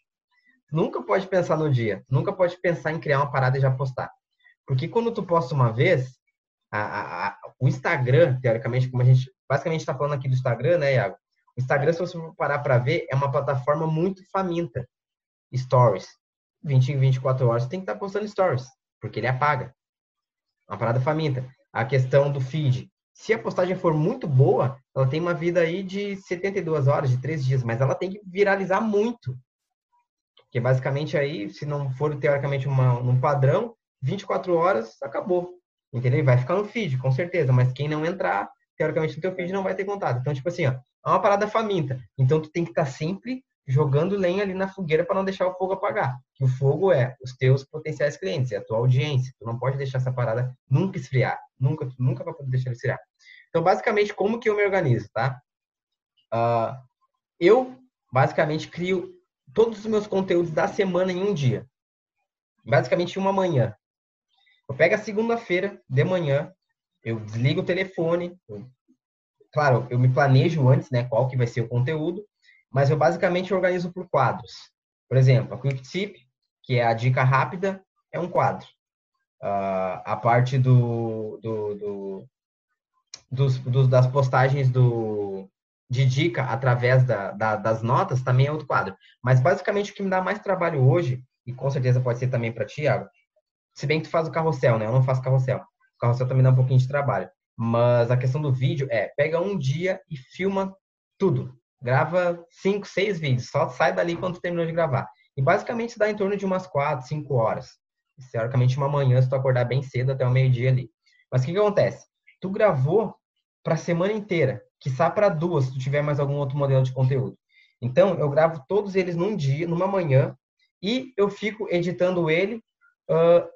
Nunca pode pensar no dia, nunca pode pensar em criar uma parada e já postar. Porque quando tu posta uma vez, a, a, o Instagram, teoricamente, como a gente basicamente está falando aqui do Instagram, né, Iago? O Instagram, se você parar para ver, é uma plataforma muito faminta. Stories. 20 em 24 horas, tem que estar postando stories, porque ele apaga. Uma parada faminta. A questão do feed. Se a postagem for muito boa, ela tem uma vida aí de 72 horas, de 3 dias, mas ela tem que viralizar muito. Porque basicamente aí, se não for teoricamente uma, um padrão, 24 horas, acabou. Entendeu? Vai ficar no feed, com certeza. Mas quem não entrar, teoricamente no teu feed não vai ter contato. Então, tipo assim, ó, é uma parada faminta. Então, tu tem que estar tá sempre jogando lenha ali na fogueira para não deixar o fogo apagar. Que o fogo é os teus potenciais clientes, é a tua audiência. Tu não pode deixar essa parada nunca esfriar. Nunca, nunca vai poder deixar esfriar. Então, basicamente, como que eu me organizo, tá? Uh, eu, basicamente, crio todos os meus conteúdos da semana em um dia. Basicamente, uma manhã. Eu pego a segunda-feira de manhã, eu desligo o telefone. Eu, claro, eu me planejo antes, né, qual que vai ser o conteúdo, mas eu basicamente organizo por quadros. Por exemplo, a Quick Tip, que é a dica rápida, é um quadro. Uh, a parte do, do, do dos, dos, das postagens do, de dica através da, da, das notas também é outro quadro. Mas basicamente o que me dá mais trabalho hoje, e com certeza pode ser também para ti, Thiago, se bem que tu faz o carrossel, né? Eu não faço carrossel. O carrossel também dá um pouquinho de trabalho. Mas a questão do vídeo é, pega um dia e filma tudo. Grava cinco, seis vídeos. Só sai dali quando terminou de gravar. E basicamente dá em torno de umas quatro, cinco horas. Teoricamente, uma manhã, se tu acordar bem cedo até o meio-dia ali. Mas o que, que acontece? Tu gravou para a semana inteira, que sai para duas, se tu tiver mais algum outro modelo de conteúdo. Então, eu gravo todos eles num dia, numa manhã, e eu fico editando ele uh,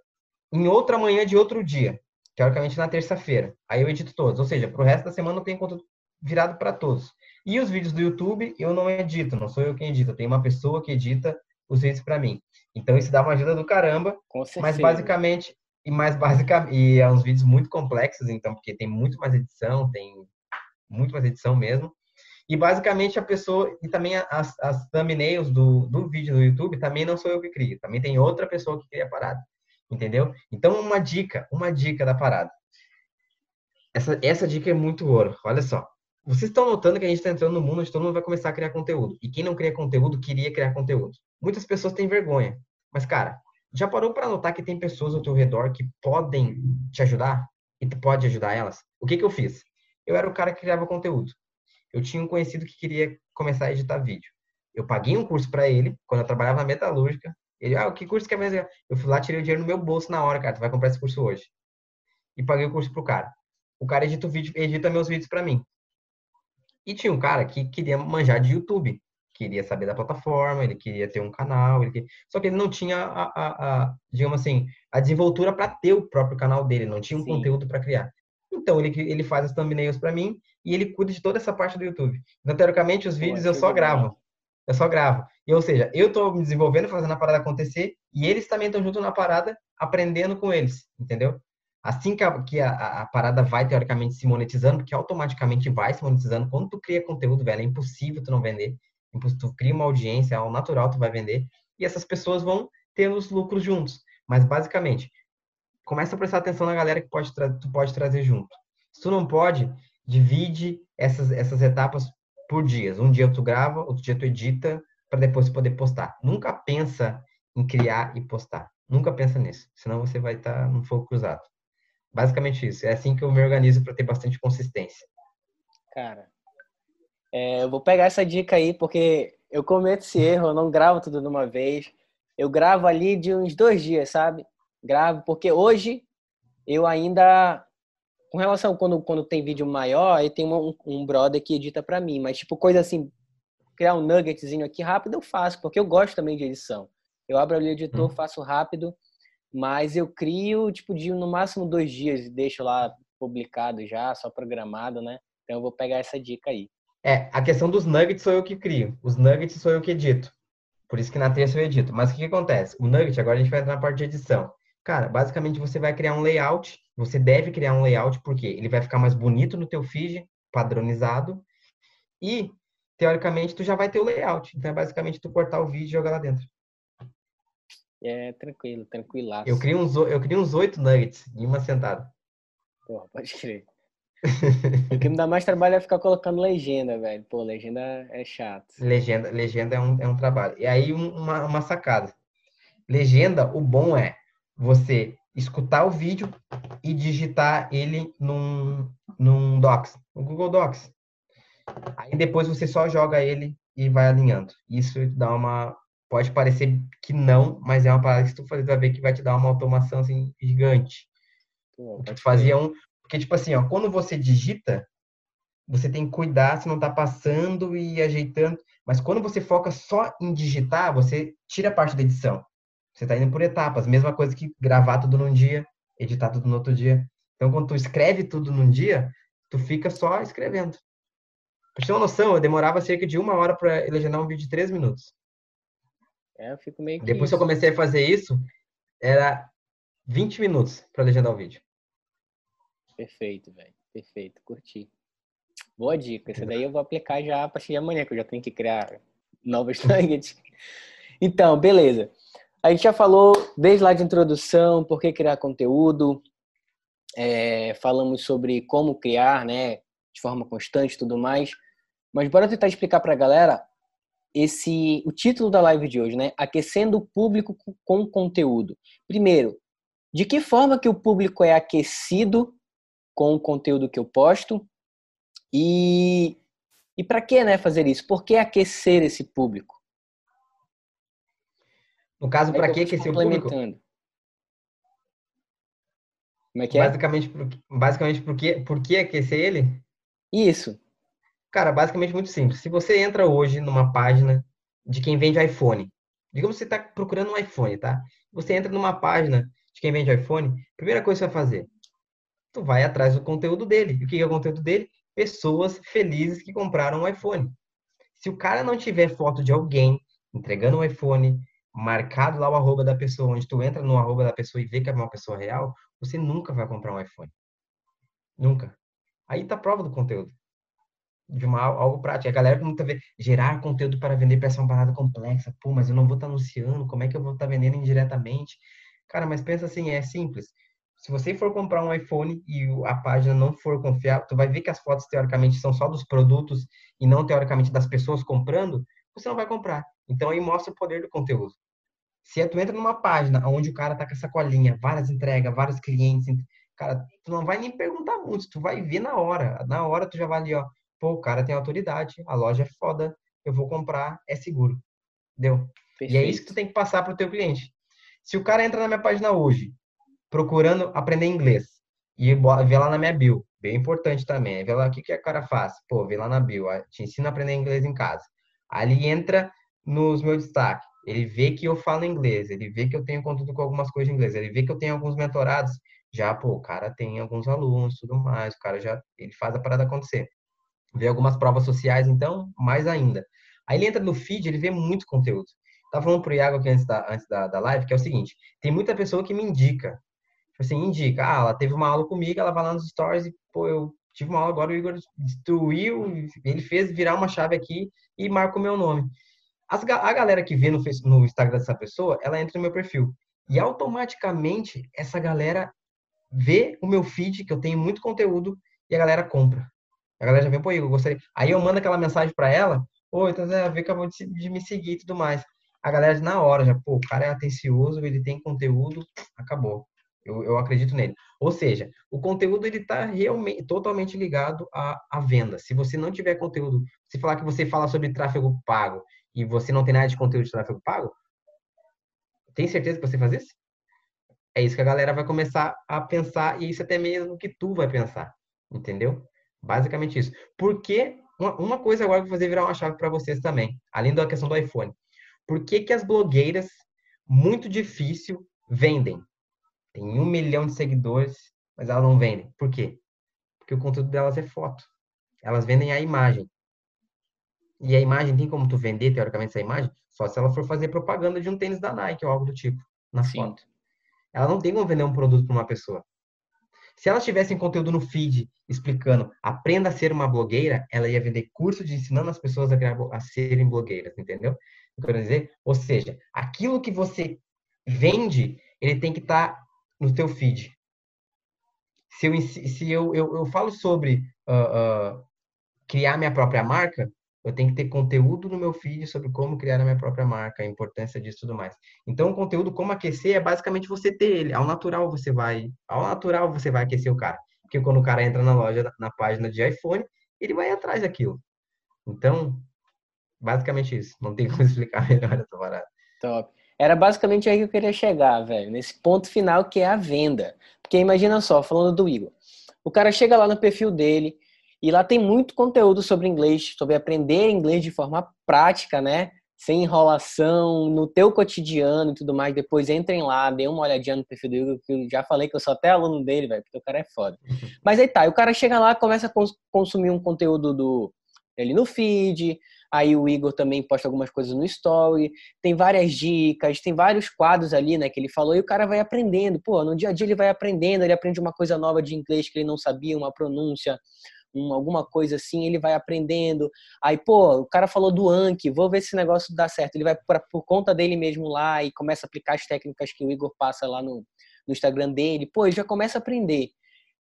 em outra manhã de outro dia, teoricamente na terça-feira. Aí eu edito todos, ou seja, para o resto da semana eu tenho conteúdo virado para todos. E os vídeos do YouTube eu não edito, não sou eu quem edita, tem uma pessoa que edita os vídeos para mim. Então isso dá uma ajuda do caramba, mas basicamente e mais básica e é uns vídeos muito complexos, então porque tem muito mais edição, tem muito mais edição mesmo. E basicamente a pessoa e também as, as thumbnails do, do vídeo do YouTube também não sou eu que crio, também tem outra pessoa que cria a parada. Entendeu? Então, uma dica, uma dica da parada. Essa, essa dica é muito ouro. Olha só. Vocês estão notando que a gente está entrando no mundo onde todo mundo vai começar a criar conteúdo. E quem não cria conteúdo, queria criar conteúdo. Muitas pessoas têm vergonha. Mas, cara, já parou para notar que tem pessoas ao teu redor que podem te ajudar? e tu pode ajudar elas. O que que eu fiz? Eu era o cara que criava conteúdo. Eu tinha um conhecido que queria começar a editar vídeo. Eu paguei um curso para ele, quando eu trabalhava na metalúrgica. Ele, ah, que curso quer fazer? Eu fui lá, tirei o dinheiro no meu bolso na hora, cara. Tu vai comprar esse curso hoje. E paguei o curso pro cara. O cara edita, o vídeo, edita meus vídeos para mim. E tinha um cara que queria manjar de YouTube. Queria saber da plataforma, ele queria ter um canal. Ele. Só que ele não tinha, a, a, a digamos assim, a desenvoltura para ter o próprio canal dele. Não tinha um Sim. conteúdo para criar. Então, ele, ele faz as thumbnails para mim e ele cuida de toda essa parte do YouTube. Então, teoricamente, os vídeos eu só gravo. Eu só gravo. E, ou seja, eu estou me desenvolvendo, fazendo a parada acontecer, e eles também estão junto na parada, aprendendo com eles, entendeu? Assim que, a, que a, a, parada vai, teoricamente, se monetizando, porque automaticamente vai se monetizando, quando tu cria conteúdo, velho, é impossível tu não vender. Tu cria uma audiência, ao natural tu vai vender, e essas pessoas vão ter os lucros juntos. Mas, basicamente, começa a prestar atenção na galera que pode tu pode trazer junto. Se tu não pode, divide essas, essas etapas por dias. Um dia tu grava, outro dia tu edita, para depois poder postar. Nunca pensa em criar e postar. Nunca pensa nisso, senão você vai estar tá num fogo cruzado. Basicamente isso. É assim que eu me organizo para ter bastante consistência. Cara, é, eu vou pegar essa dica aí, porque eu cometo esse erro, eu não gravo tudo de uma vez. Eu gravo ali de uns dois dias, sabe? Gravo, porque hoje eu ainda com relação quando, quando tem vídeo maior, aí tem um, um brother que edita para mim, mas tipo coisa assim, criar um nuggetzinho aqui rápido eu faço, porque eu gosto também de edição. Eu abro ali o editor, hum. faço rápido, mas eu crio tipo de no máximo dois dias e deixo lá publicado já, só programado, né? Então eu vou pegar essa dica aí. É, a questão dos nuggets sou eu que crio, os nuggets sou eu que edito. Por isso que na terça eu edito. Mas o que, que acontece? O nugget, agora a gente vai entrar na parte de edição. Cara, basicamente você vai criar um layout você deve criar um layout porque ele vai ficar mais bonito no teu feed, padronizado, e teoricamente tu já vai ter o layout. Então é basicamente tu cortar o vídeo e jogar lá dentro. É tranquilo, tranquilaço. Eu crio uns eu crio uns oito nuggets em uma sentada. Porra, pode crer. o que me dá mais trabalho é ficar colocando legenda, velho. Pô, legenda é chato. Legenda, legenda é um, é um trabalho. E aí uma, uma sacada. Legenda, o bom é você escutar o vídeo e digitar ele num, num Docs, no Google Docs. Aí depois você só joga ele e vai alinhando. Isso dá uma. Pode parecer que não, mas é uma parada que se tu fazer, tu vai ver que vai te dar uma automação assim, gigante. Pô, o que tu fazia um. Porque, tipo assim, ó, quando você digita, você tem que cuidar se não tá passando e ajeitando. Mas quando você foca só em digitar, você tira a parte da edição. Você está indo por etapas. Mesma coisa que gravar tudo num dia, editar tudo no outro dia. Então, quando tu escreve tudo num dia, tu fica só escrevendo. Pra ter uma noção, eu demorava cerca de uma hora para legendar um vídeo de três minutos. É, eu fico meio que Depois que eu comecei a fazer isso, era 20 minutos para legendar o vídeo. Perfeito, velho. Perfeito. Curti. Boa dica. Essa daí eu vou aplicar já a partir de amanhã, que eu já tenho que criar novos nuggets. Então, beleza. A gente já falou desde lá de introdução, por que criar conteúdo, é, falamos sobre como criar, né, de forma constante e tudo mais. Mas bora tentar explicar para a galera esse o título da live de hoje, né? Aquecendo o público com conteúdo. Primeiro, de que forma que o público é aquecido com o conteúdo que eu posto? E e para que, né, fazer isso? Por que aquecer esse público? No caso, para que aquecer o público? Como é que é? Basicamente, por, basicamente por, que, por que aquecer ele? Isso. Cara, basicamente muito simples. Se você entra hoje numa página de quem vende iPhone, digamos que você está procurando um iPhone, tá? Você entra numa página de quem vende iPhone, primeira coisa que você vai fazer, tu vai atrás do conteúdo dele. E o que é o conteúdo dele? Pessoas felizes que compraram um iPhone. Se o cara não tiver foto de alguém entregando um iPhone, marcado lá o arroba da pessoa, onde tu entra no arroba da pessoa e vê que é uma pessoa real, você nunca vai comprar um iPhone. Nunca. Aí tá a prova do conteúdo. De uma, algo prático. A galera muita vez gerar conteúdo para vender para essa uma parada complexa. Pô, mas eu não vou estar tá anunciando, como é que eu vou estar tá vendendo indiretamente? Cara, mas pensa assim, é simples. Se você for comprar um iPhone e a página não for confiável, tu vai ver que as fotos teoricamente são só dos produtos e não teoricamente das pessoas comprando, você não vai comprar. Então aí mostra o poder do conteúdo. Se tu entra numa página onde o cara tá com essa colinha, várias entregas, vários clientes, cara, tu não vai nem perguntar muito, tu vai ver na hora. Na hora tu já vai ali, ó, pô, o cara tem autoridade, a loja é foda, eu vou comprar, é seguro. Deu? Perfeito. E é isso que tu tem que passar pro teu cliente. Se o cara entra na minha página hoje, procurando aprender inglês, e vê lá na minha bio, bem importante também, vê lá o que, que a cara faz. Pô, vê lá na bio, te ensina a aprender inglês em casa. Ele entra nos meus destaques, ele vê que eu falo inglês, ele vê que eu tenho conteúdo com algumas coisas em inglês, ele vê que eu tenho alguns mentorados, já, pô, o cara tem alguns alunos, tudo mais, o cara já, ele faz a parada acontecer. Vê algumas provas sociais, então, mais ainda. Aí ele entra no feed, ele vê muito conteúdo. Tava falando pro Iago aqui antes da, antes da, da live, que é o seguinte, tem muita pessoa que me indica, tipo assim, indica, ah, ela teve uma aula comigo, ela vai lá nos stories e, pô, eu tive uma aula agora, o Igor destruiu, ele fez virar uma chave aqui e marca o meu nome. As, a galera que vê no, no Instagram dessa pessoa, ela entra no meu perfil. E automaticamente essa galera vê o meu feed, que eu tenho muito conteúdo, e a galera compra. A galera já vem, pô, eu gostaria. Aí eu mando aquela mensagem para ela, oi, então é, vê que acabou de, de me seguir e tudo mais. A galera na hora já, pô, o cara é atencioso, ele tem conteúdo, acabou. Eu, eu acredito nele. Ou seja, o conteúdo ele está realmente totalmente ligado à, à venda. Se você não tiver conteúdo, se falar que você fala sobre tráfego pago e você não tem nada de conteúdo de tráfego pago, tem certeza que você faz isso? É isso que a galera vai começar a pensar e isso até mesmo que tu vai pensar, entendeu? Basicamente isso. Porque uma, uma coisa agora que eu vou fazer virar uma chave para vocês também, além da questão do iPhone. Por que, que as blogueiras, muito difícil, vendem? Tem um milhão de seguidores, mas elas não vendem. Por quê? Porque o conteúdo delas é foto. Elas vendem a imagem. E a imagem tem como tu vender, teoricamente, essa imagem? Só se ela for fazer propaganda de um tênis da Nike ou algo do tipo, na Sim. foto. Ela não tem como vender um produto para uma pessoa. Se elas tivessem conteúdo no feed explicando aprenda a ser uma blogueira, ela ia vender curso de ensinando as pessoas a, criar, a serem blogueiras, entendeu? Eu quero dizer, ou seja, aquilo que você vende, ele tem que estar tá no teu feed. Se eu, se eu, eu, eu falo sobre uh, uh, criar minha própria marca, eu tenho que ter conteúdo no meu feed sobre como criar a minha própria marca, a importância disso e tudo mais. Então, o conteúdo como aquecer é basicamente você ter ele. Ao natural você vai, ao natural você vai aquecer o cara. Porque quando o cara entra na loja, na página de iPhone, ele vai atrás daquilo. Então, basicamente isso. Não tem como explicar melhor essa parada. Top. Era basicamente aí que eu queria chegar, velho. Nesse ponto final que é a venda. Porque imagina só, falando do Igor. O cara chega lá no perfil dele, e lá tem muito conteúdo sobre inglês, sobre aprender inglês de forma prática, né? Sem enrolação, no teu cotidiano e tudo mais. Depois entrem lá, dê uma olhadinha no perfil do Hugo, que eu já falei que eu sou até aluno dele, velho, porque o cara é foda. Mas aí tá, o cara chega lá, começa a consumir um conteúdo do ele no feed, aí o Igor também posta algumas coisas no story, tem várias dicas, tem vários quadros ali, né, que ele falou, e o cara vai aprendendo, pô, no dia a dia ele vai aprendendo, ele aprende uma coisa nova de inglês que ele não sabia, uma pronúncia, um, alguma coisa assim, ele vai aprendendo. Aí, pô, o cara falou do Anki, vou ver se esse negócio dá certo. Ele vai pra, por conta dele mesmo lá e começa a aplicar as técnicas que o Igor passa lá no, no Instagram dele. Pô, já começa a aprender.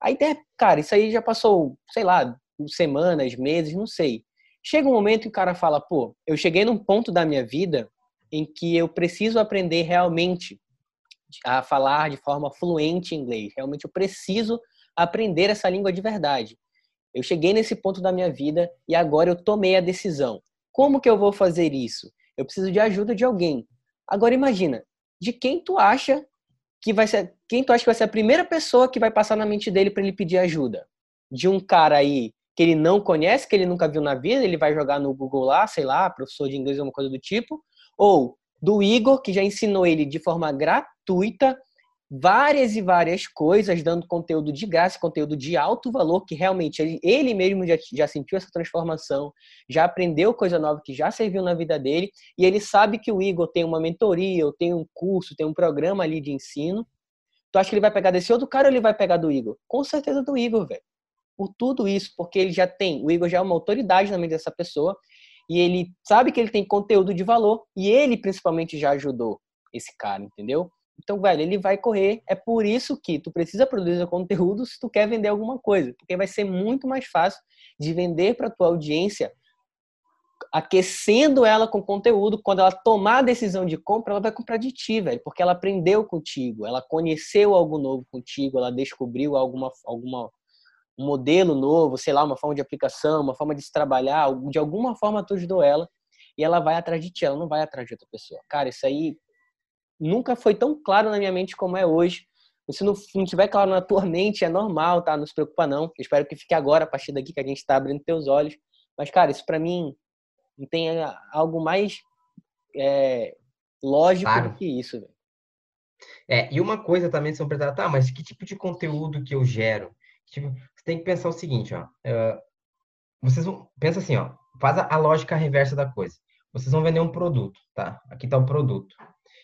Aí, cara, isso aí já passou, sei lá, semanas, meses, não sei. Chega um momento que o cara fala, pô, eu cheguei num ponto da minha vida em que eu preciso aprender realmente a falar de forma fluente inglês. Realmente eu preciso aprender essa língua de verdade. Eu cheguei nesse ponto da minha vida e agora eu tomei a decisão. Como que eu vou fazer isso? Eu preciso de ajuda de alguém. Agora imagina, de quem tu acha que vai ser, quem tu acha que vai ser a primeira pessoa que vai passar na mente dele para ele pedir ajuda? De um cara aí que ele não conhece, que ele nunca viu na vida, ele vai jogar no Google lá, sei lá, professor de inglês ou uma coisa do tipo, ou do Igor, que já ensinou ele de forma gratuita várias e várias coisas, dando conteúdo de graça, conteúdo de alto valor, que realmente ele, ele mesmo já, já sentiu essa transformação, já aprendeu coisa nova que já serviu na vida dele, e ele sabe que o Igor tem uma mentoria, ou tem um curso, tem um programa ali de ensino. Tu acha que ele vai pegar desse outro cara ou ele vai pegar do Igor? Com certeza do Igor, velho. Por tudo isso, porque ele já tem, o Igor já é uma autoridade na mente dessa pessoa, e ele sabe que ele tem conteúdo de valor, e ele principalmente já ajudou esse cara, entendeu? Então, velho, ele vai correr. É por isso que tu precisa produzir conteúdo se tu quer vender alguma coisa, porque vai ser muito mais fácil de vender para tua audiência aquecendo ela com conteúdo. Quando ela tomar a decisão de compra, ela vai comprar de ti, velho, porque ela aprendeu contigo, ela conheceu algo novo contigo, ela descobriu alguma, alguma um modelo novo, sei lá, uma forma de aplicação, uma forma de se trabalhar, de alguma forma tu ajudou ela e ela vai atrás de ti, ela não vai atrás de outra pessoa. Cara, isso aí nunca foi tão claro na minha mente como é hoje. Se não, não tiver claro na tua mente, é normal, tá? Não se preocupa não. Eu espero que fique agora, a partir daqui que a gente tá abrindo teus olhos. Mas, cara, isso para mim não tem algo mais é, lógico claro. do que isso, velho. É, e uma coisa também são para tá, mas que tipo de conteúdo que eu gero? Tipo, você tem que pensar o seguinte, ó. Uh, vocês vão, pensa assim, ó. Faz a, a lógica reversa da coisa. Vocês vão vender um produto, tá? Aqui tá o produto.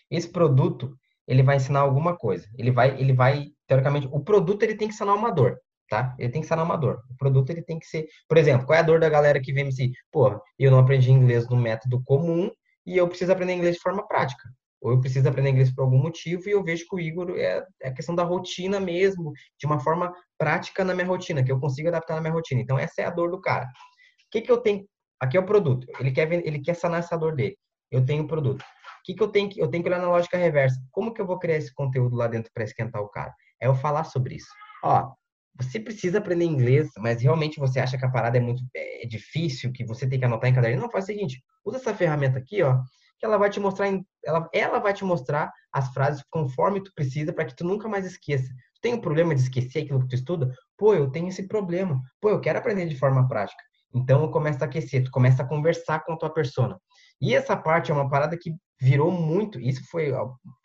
Esse produto, ele vai ensinar alguma coisa. Ele vai, ele vai, teoricamente, o produto ele tem que sanar uma dor, tá? Ele tem que sanar uma dor. O produto ele tem que ser, por exemplo, qual é a dor da galera que vem assim, pô, eu não aprendi inglês no método comum e eu preciso aprender inglês de forma prática ou eu preciso aprender inglês por algum motivo e eu vejo que o Igor é, é a questão da rotina mesmo, de uma forma prática na minha rotina, que eu consigo adaptar na minha rotina. Então, essa é a dor do cara. O que, que eu tenho? Aqui é o produto. Ele quer, ele quer sanar essa dor dele. Eu tenho o produto. O que, que eu tenho que eu tenho que olhar na lógica reversa? Como que eu vou criar esse conteúdo lá dentro para esquentar o cara? É eu falar sobre isso. Ó, você precisa aprender inglês, mas realmente você acha que a parada é muito é difícil, que você tem que anotar em caderno. Não, faz o seguinte, usa essa ferramenta aqui, ó, que ela vai te mostrar, ela, ela vai te mostrar as frases conforme tu precisa para que tu nunca mais esqueça. Tu tem um problema de esquecer aquilo que tu estuda? Pô, eu tenho esse problema. Pô, eu quero aprender de forma prática. Então, eu começo a aquecer, tu começa a conversar com a tua persona. E essa parte é uma parada que virou muito, isso foi,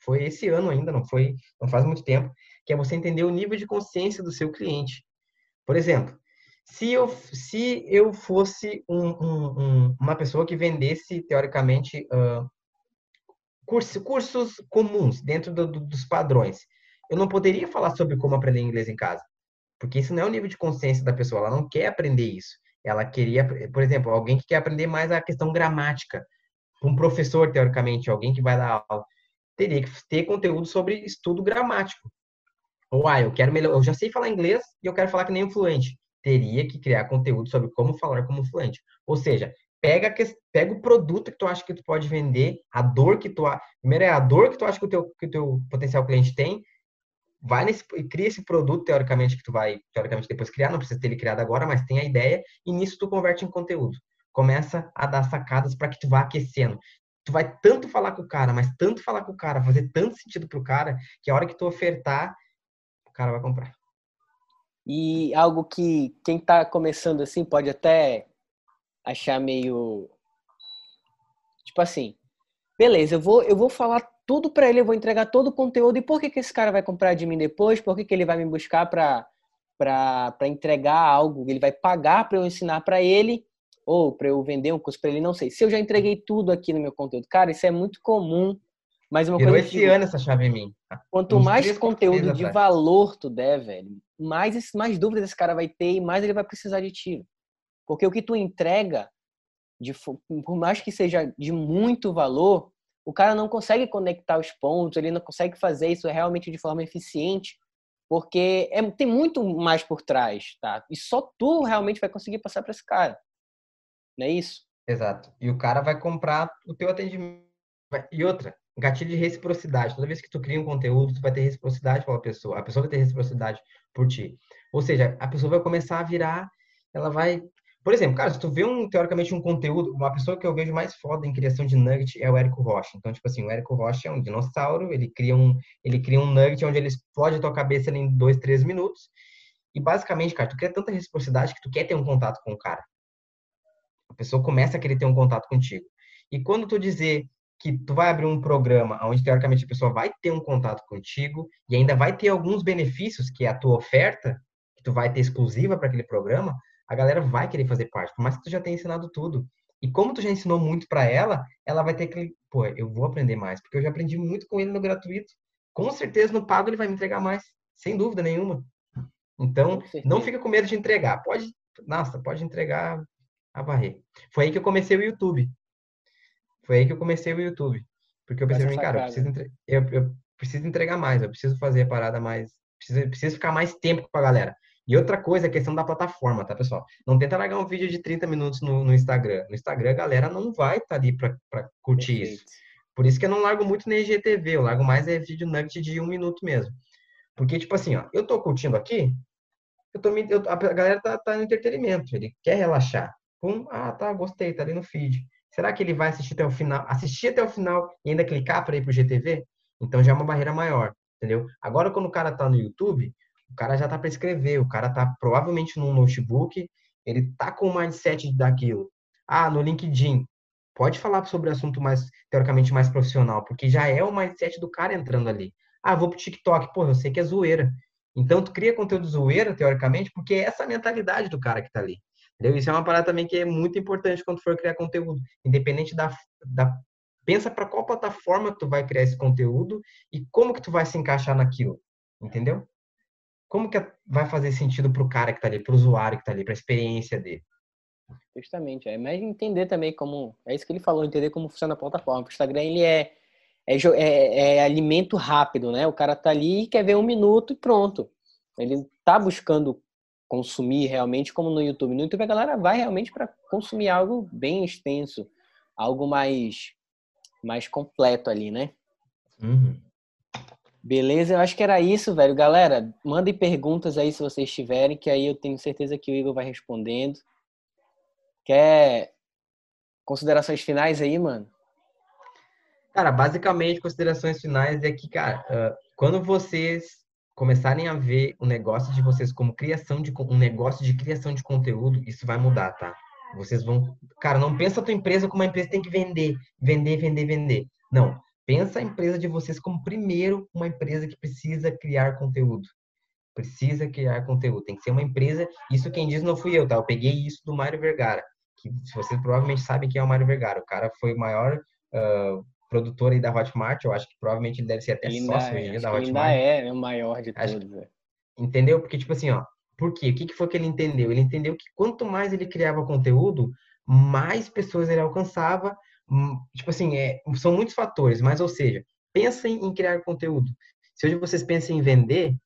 foi esse ano ainda, não foi, não faz muito tempo, que é você entender o nível de consciência do seu cliente. Por exemplo, se eu, se eu fosse um, um, um, uma pessoa que vendesse, teoricamente, uh, curso, cursos comuns dentro do, do, dos padrões, eu não poderia falar sobre como aprender inglês em casa. Porque isso não é o nível de consciência da pessoa, ela não quer aprender isso. Ela queria, por exemplo, alguém que quer aprender mais a questão gramática. Um professor, teoricamente, alguém que vai dar aula, teria que ter conteúdo sobre estudo gramático. Ou, ah, eu quero melhor, eu já sei falar inglês e eu quero falar que nem um fluente teria que criar conteúdo sobre como falar como fluente. Ou seja, pega, pega o produto que tu acha que tu pode vender, a dor que tu... Primeiro é a dor que tu acha que o teu, que o teu potencial cliente tem, vai nesse, cria esse produto, teoricamente, que tu vai, teoricamente, depois criar, não precisa ter ele criado agora, mas tem a ideia, e nisso tu converte em conteúdo. Começa a dar sacadas para que tu vá aquecendo. Tu vai tanto falar com o cara, mas tanto falar com o cara, fazer tanto sentido pro cara, que a hora que tu ofertar, o cara vai comprar. E algo que quem está começando assim pode até achar meio tipo assim, beleza, eu vou eu vou falar tudo para ele, eu vou entregar todo o conteúdo e por que que esse cara vai comprar de mim depois? Por que que ele vai me buscar para entregar algo? Ele vai pagar para eu ensinar para ele ou para eu vender um curso para ele, não sei. Se eu já entreguei tudo aqui no meu conteúdo, cara, isso é muito comum. Mas uma Virou coisa esse ano essa chave em mim. Quanto Uns mais conteúdo de valor tu der, velho, mais, mais dúvidas esse cara vai ter e mais ele vai precisar de ti. Porque o que tu entrega, de, por mais que seja de muito valor, o cara não consegue conectar os pontos, ele não consegue fazer isso realmente de forma eficiente, porque é, tem muito mais por trás, tá? E só tu realmente vai conseguir passar para esse cara. Não é isso? Exato. E o cara vai comprar o teu atendimento. E outra, gatilho de reciprocidade. Toda vez que tu cria um conteúdo, tu vai ter reciprocidade pela pessoa. A pessoa vai ter reciprocidade por ti. Ou seja, a pessoa vai começar a virar, ela vai... Por exemplo, cara, se tu vê um, teoricamente, um conteúdo, uma pessoa que eu vejo mais foda em criação de nugget é o Érico Rocha. Então, tipo assim, o Érico Rocha é um dinossauro, ele cria um, ele cria um nugget onde ele explode a tua cabeça em dois, três minutos. E basicamente, cara, tu cria tanta reciprocidade que tu quer ter um contato com o cara. A pessoa começa a querer ter um contato contigo. E quando tu dizer que tu vai abrir um programa onde teoricamente a pessoa vai ter um contato contigo e ainda vai ter alguns benefícios que é a tua oferta que tu vai ter exclusiva para aquele programa, a galera vai querer fazer parte, por mais que tu já tenha ensinado tudo. E como tu já ensinou muito para ela, ela vai ter que, pô, eu vou aprender mais, porque eu já aprendi muito com ele no gratuito. Com certeza no pago ele vai me entregar mais, sem dúvida nenhuma. Então, não fica com medo de entregar. Pode, nossa, pode entregar a varrer. Foi aí que eu comecei o YouTube. Foi aí que eu comecei o YouTube. Porque eu pensei, mim, cara, eu preciso, entre... eu, eu preciso, entregar mais, eu preciso fazer a parada mais. Preciso, preciso ficar mais tempo com a galera. E outra coisa é a questão da plataforma, tá, pessoal? Não tenta largar um vídeo de 30 minutos no, no Instagram. No Instagram, a galera não vai estar tá ali para curtir Perfeito. isso. Por isso que eu não largo muito na IGTV, eu largo mais é vídeo nugget de um minuto mesmo. Porque, tipo assim, ó, eu tô curtindo aqui, eu tô me, eu, a galera tá, tá no entretenimento, ele quer relaxar. Pum, ah, tá, gostei, tá ali no feed. Será que ele vai assistir até o final, assistir até o final e ainda clicar para ir pro GTV? Então já é uma barreira maior, entendeu? Agora, quando o cara tá no YouTube, o cara já tá para escrever, o cara tá provavelmente num notebook, ele tá com o mindset daquilo. Ah, no LinkedIn, pode falar sobre assunto mais, teoricamente, mais profissional, porque já é o mindset do cara entrando ali. Ah, vou pro TikTok, pô, eu sei que é zoeira. Então, tu cria conteúdo zoeira, teoricamente, porque é essa mentalidade do cara que tá ali. Entendeu? Isso é uma parada também que é muito importante quando for criar conteúdo. Independente da... da pensa para qual plataforma tu vai criar esse conteúdo e como que tu vai se encaixar naquilo. Entendeu? Como que vai fazer sentido pro cara que tá ali, pro usuário que tá ali, pra experiência dele. Justamente, é mais entender também como, é isso que ele falou, entender como funciona a plataforma. O Instagram, ele é, é, é, é alimento rápido, né? O cara tá ali e quer ver um minuto e pronto. Ele tá buscando consumir realmente como no YouTube. No YouTube a galera vai realmente para consumir algo bem extenso, algo mais mais completo ali, né? Uhum. Beleza, eu acho que era isso, velho. Galera, mandem perguntas aí se vocês tiverem, que aí eu tenho certeza que o Igor vai respondendo. Quer considerações finais aí, mano? Cara, basicamente, considerações finais é que, cara, uh, quando vocês começarem a ver o negócio de vocês como criação de um negócio de criação de conteúdo, isso vai mudar, tá? Vocês vão, cara, não pensa a tua empresa como uma empresa que tem que vender, vender, vender, vender. Não, pensa a empresa de vocês como primeiro uma empresa que precisa criar conteúdo precisa criar conteúdo. Tem que ser uma empresa. Isso quem diz não fui eu, tá? Eu peguei isso do Mário Vergara, que vocês provavelmente sabem quem é o Mário Vergara. O cara foi o maior uh, produtor aí da Hotmart. Eu acho que provavelmente ele deve ser até ainda sócio é, da Hotmart. Ainda é, é o maior de todos. Acho... Entendeu? Porque, tipo assim, ó. Por quê? O que, que foi que ele entendeu? Ele entendeu que quanto mais ele criava conteúdo, mais pessoas ele alcançava. Hum, tipo assim, é, são muitos fatores, mas, ou seja, pensem em criar conteúdo. Se hoje vocês pensam em vender,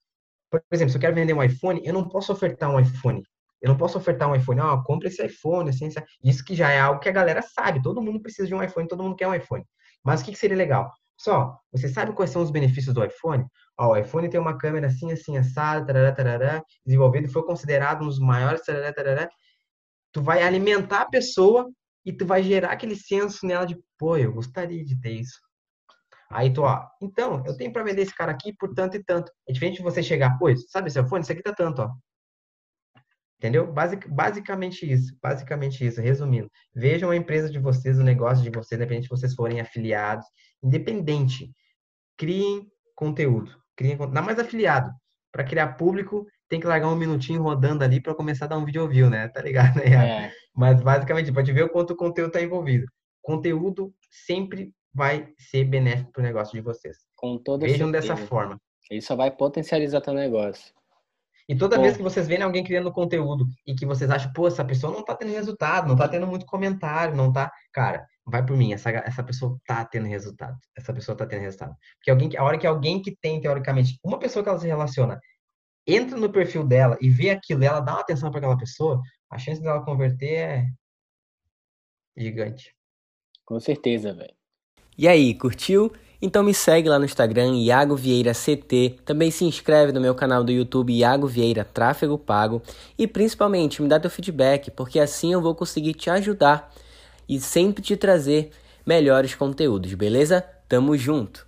por exemplo, se eu quero vender um iPhone, eu não posso ofertar um iPhone. Eu não posso ofertar um iPhone, ó, oh, compre esse iPhone, assim, isso que já é algo que a galera sabe. Todo mundo precisa de um iPhone, todo mundo quer um iPhone. Mas o que, que seria legal? Só, você sabe quais são os benefícios do iPhone? Ó, o iPhone tem uma câmera assim, assim, assada, tarará, tarará, desenvolvido, foi considerado um dos maiores, tarará, tarará. Tu vai alimentar a pessoa e tu vai gerar aquele senso nela de, pô, eu gostaria de ter isso. Aí tu, ó, então, eu tenho para vender esse cara aqui por tanto e tanto. É diferente de você chegar, pois, sabe esse iPhone? Isso aqui tá tanto, ó. Entendeu? Basic, basicamente isso. Basicamente isso. Resumindo, vejam a empresa de vocês, o negócio de vocês, independente de vocês forem afiliados. Independente. Criem conteúdo. Criem, dá mais afiliado. Para criar público, tem que largar um minutinho rodando ali para começar a dar um vídeo view, né? Tá ligado? Né? É. Mas basicamente, pode ver o quanto o conteúdo está envolvido. Conteúdo sempre vai ser benéfico para o negócio de vocês. Com toda Vejam certeza. dessa forma. Isso vai potencializar teu negócio. E toda Pô. vez que vocês veem alguém criando conteúdo e que vocês acham, pô, essa pessoa não tá tendo resultado, não tá tendo muito comentário, não tá. Cara, vai por mim, essa, essa pessoa tá tendo resultado. Essa pessoa tá tendo resultado. Porque alguém, a hora que alguém que tem, teoricamente, uma pessoa que ela se relaciona, entra no perfil dela e vê aquilo, ela dá uma atenção para aquela pessoa, a chance dela converter é gigante. Com certeza, velho. E aí, curtiu? Então me segue lá no Instagram, Iago Vieira CT. Também se inscreve no meu canal do YouTube, Iago Vieira Tráfego Pago. E principalmente me dá teu feedback, porque assim eu vou conseguir te ajudar e sempre te trazer melhores conteúdos, beleza? Tamo junto!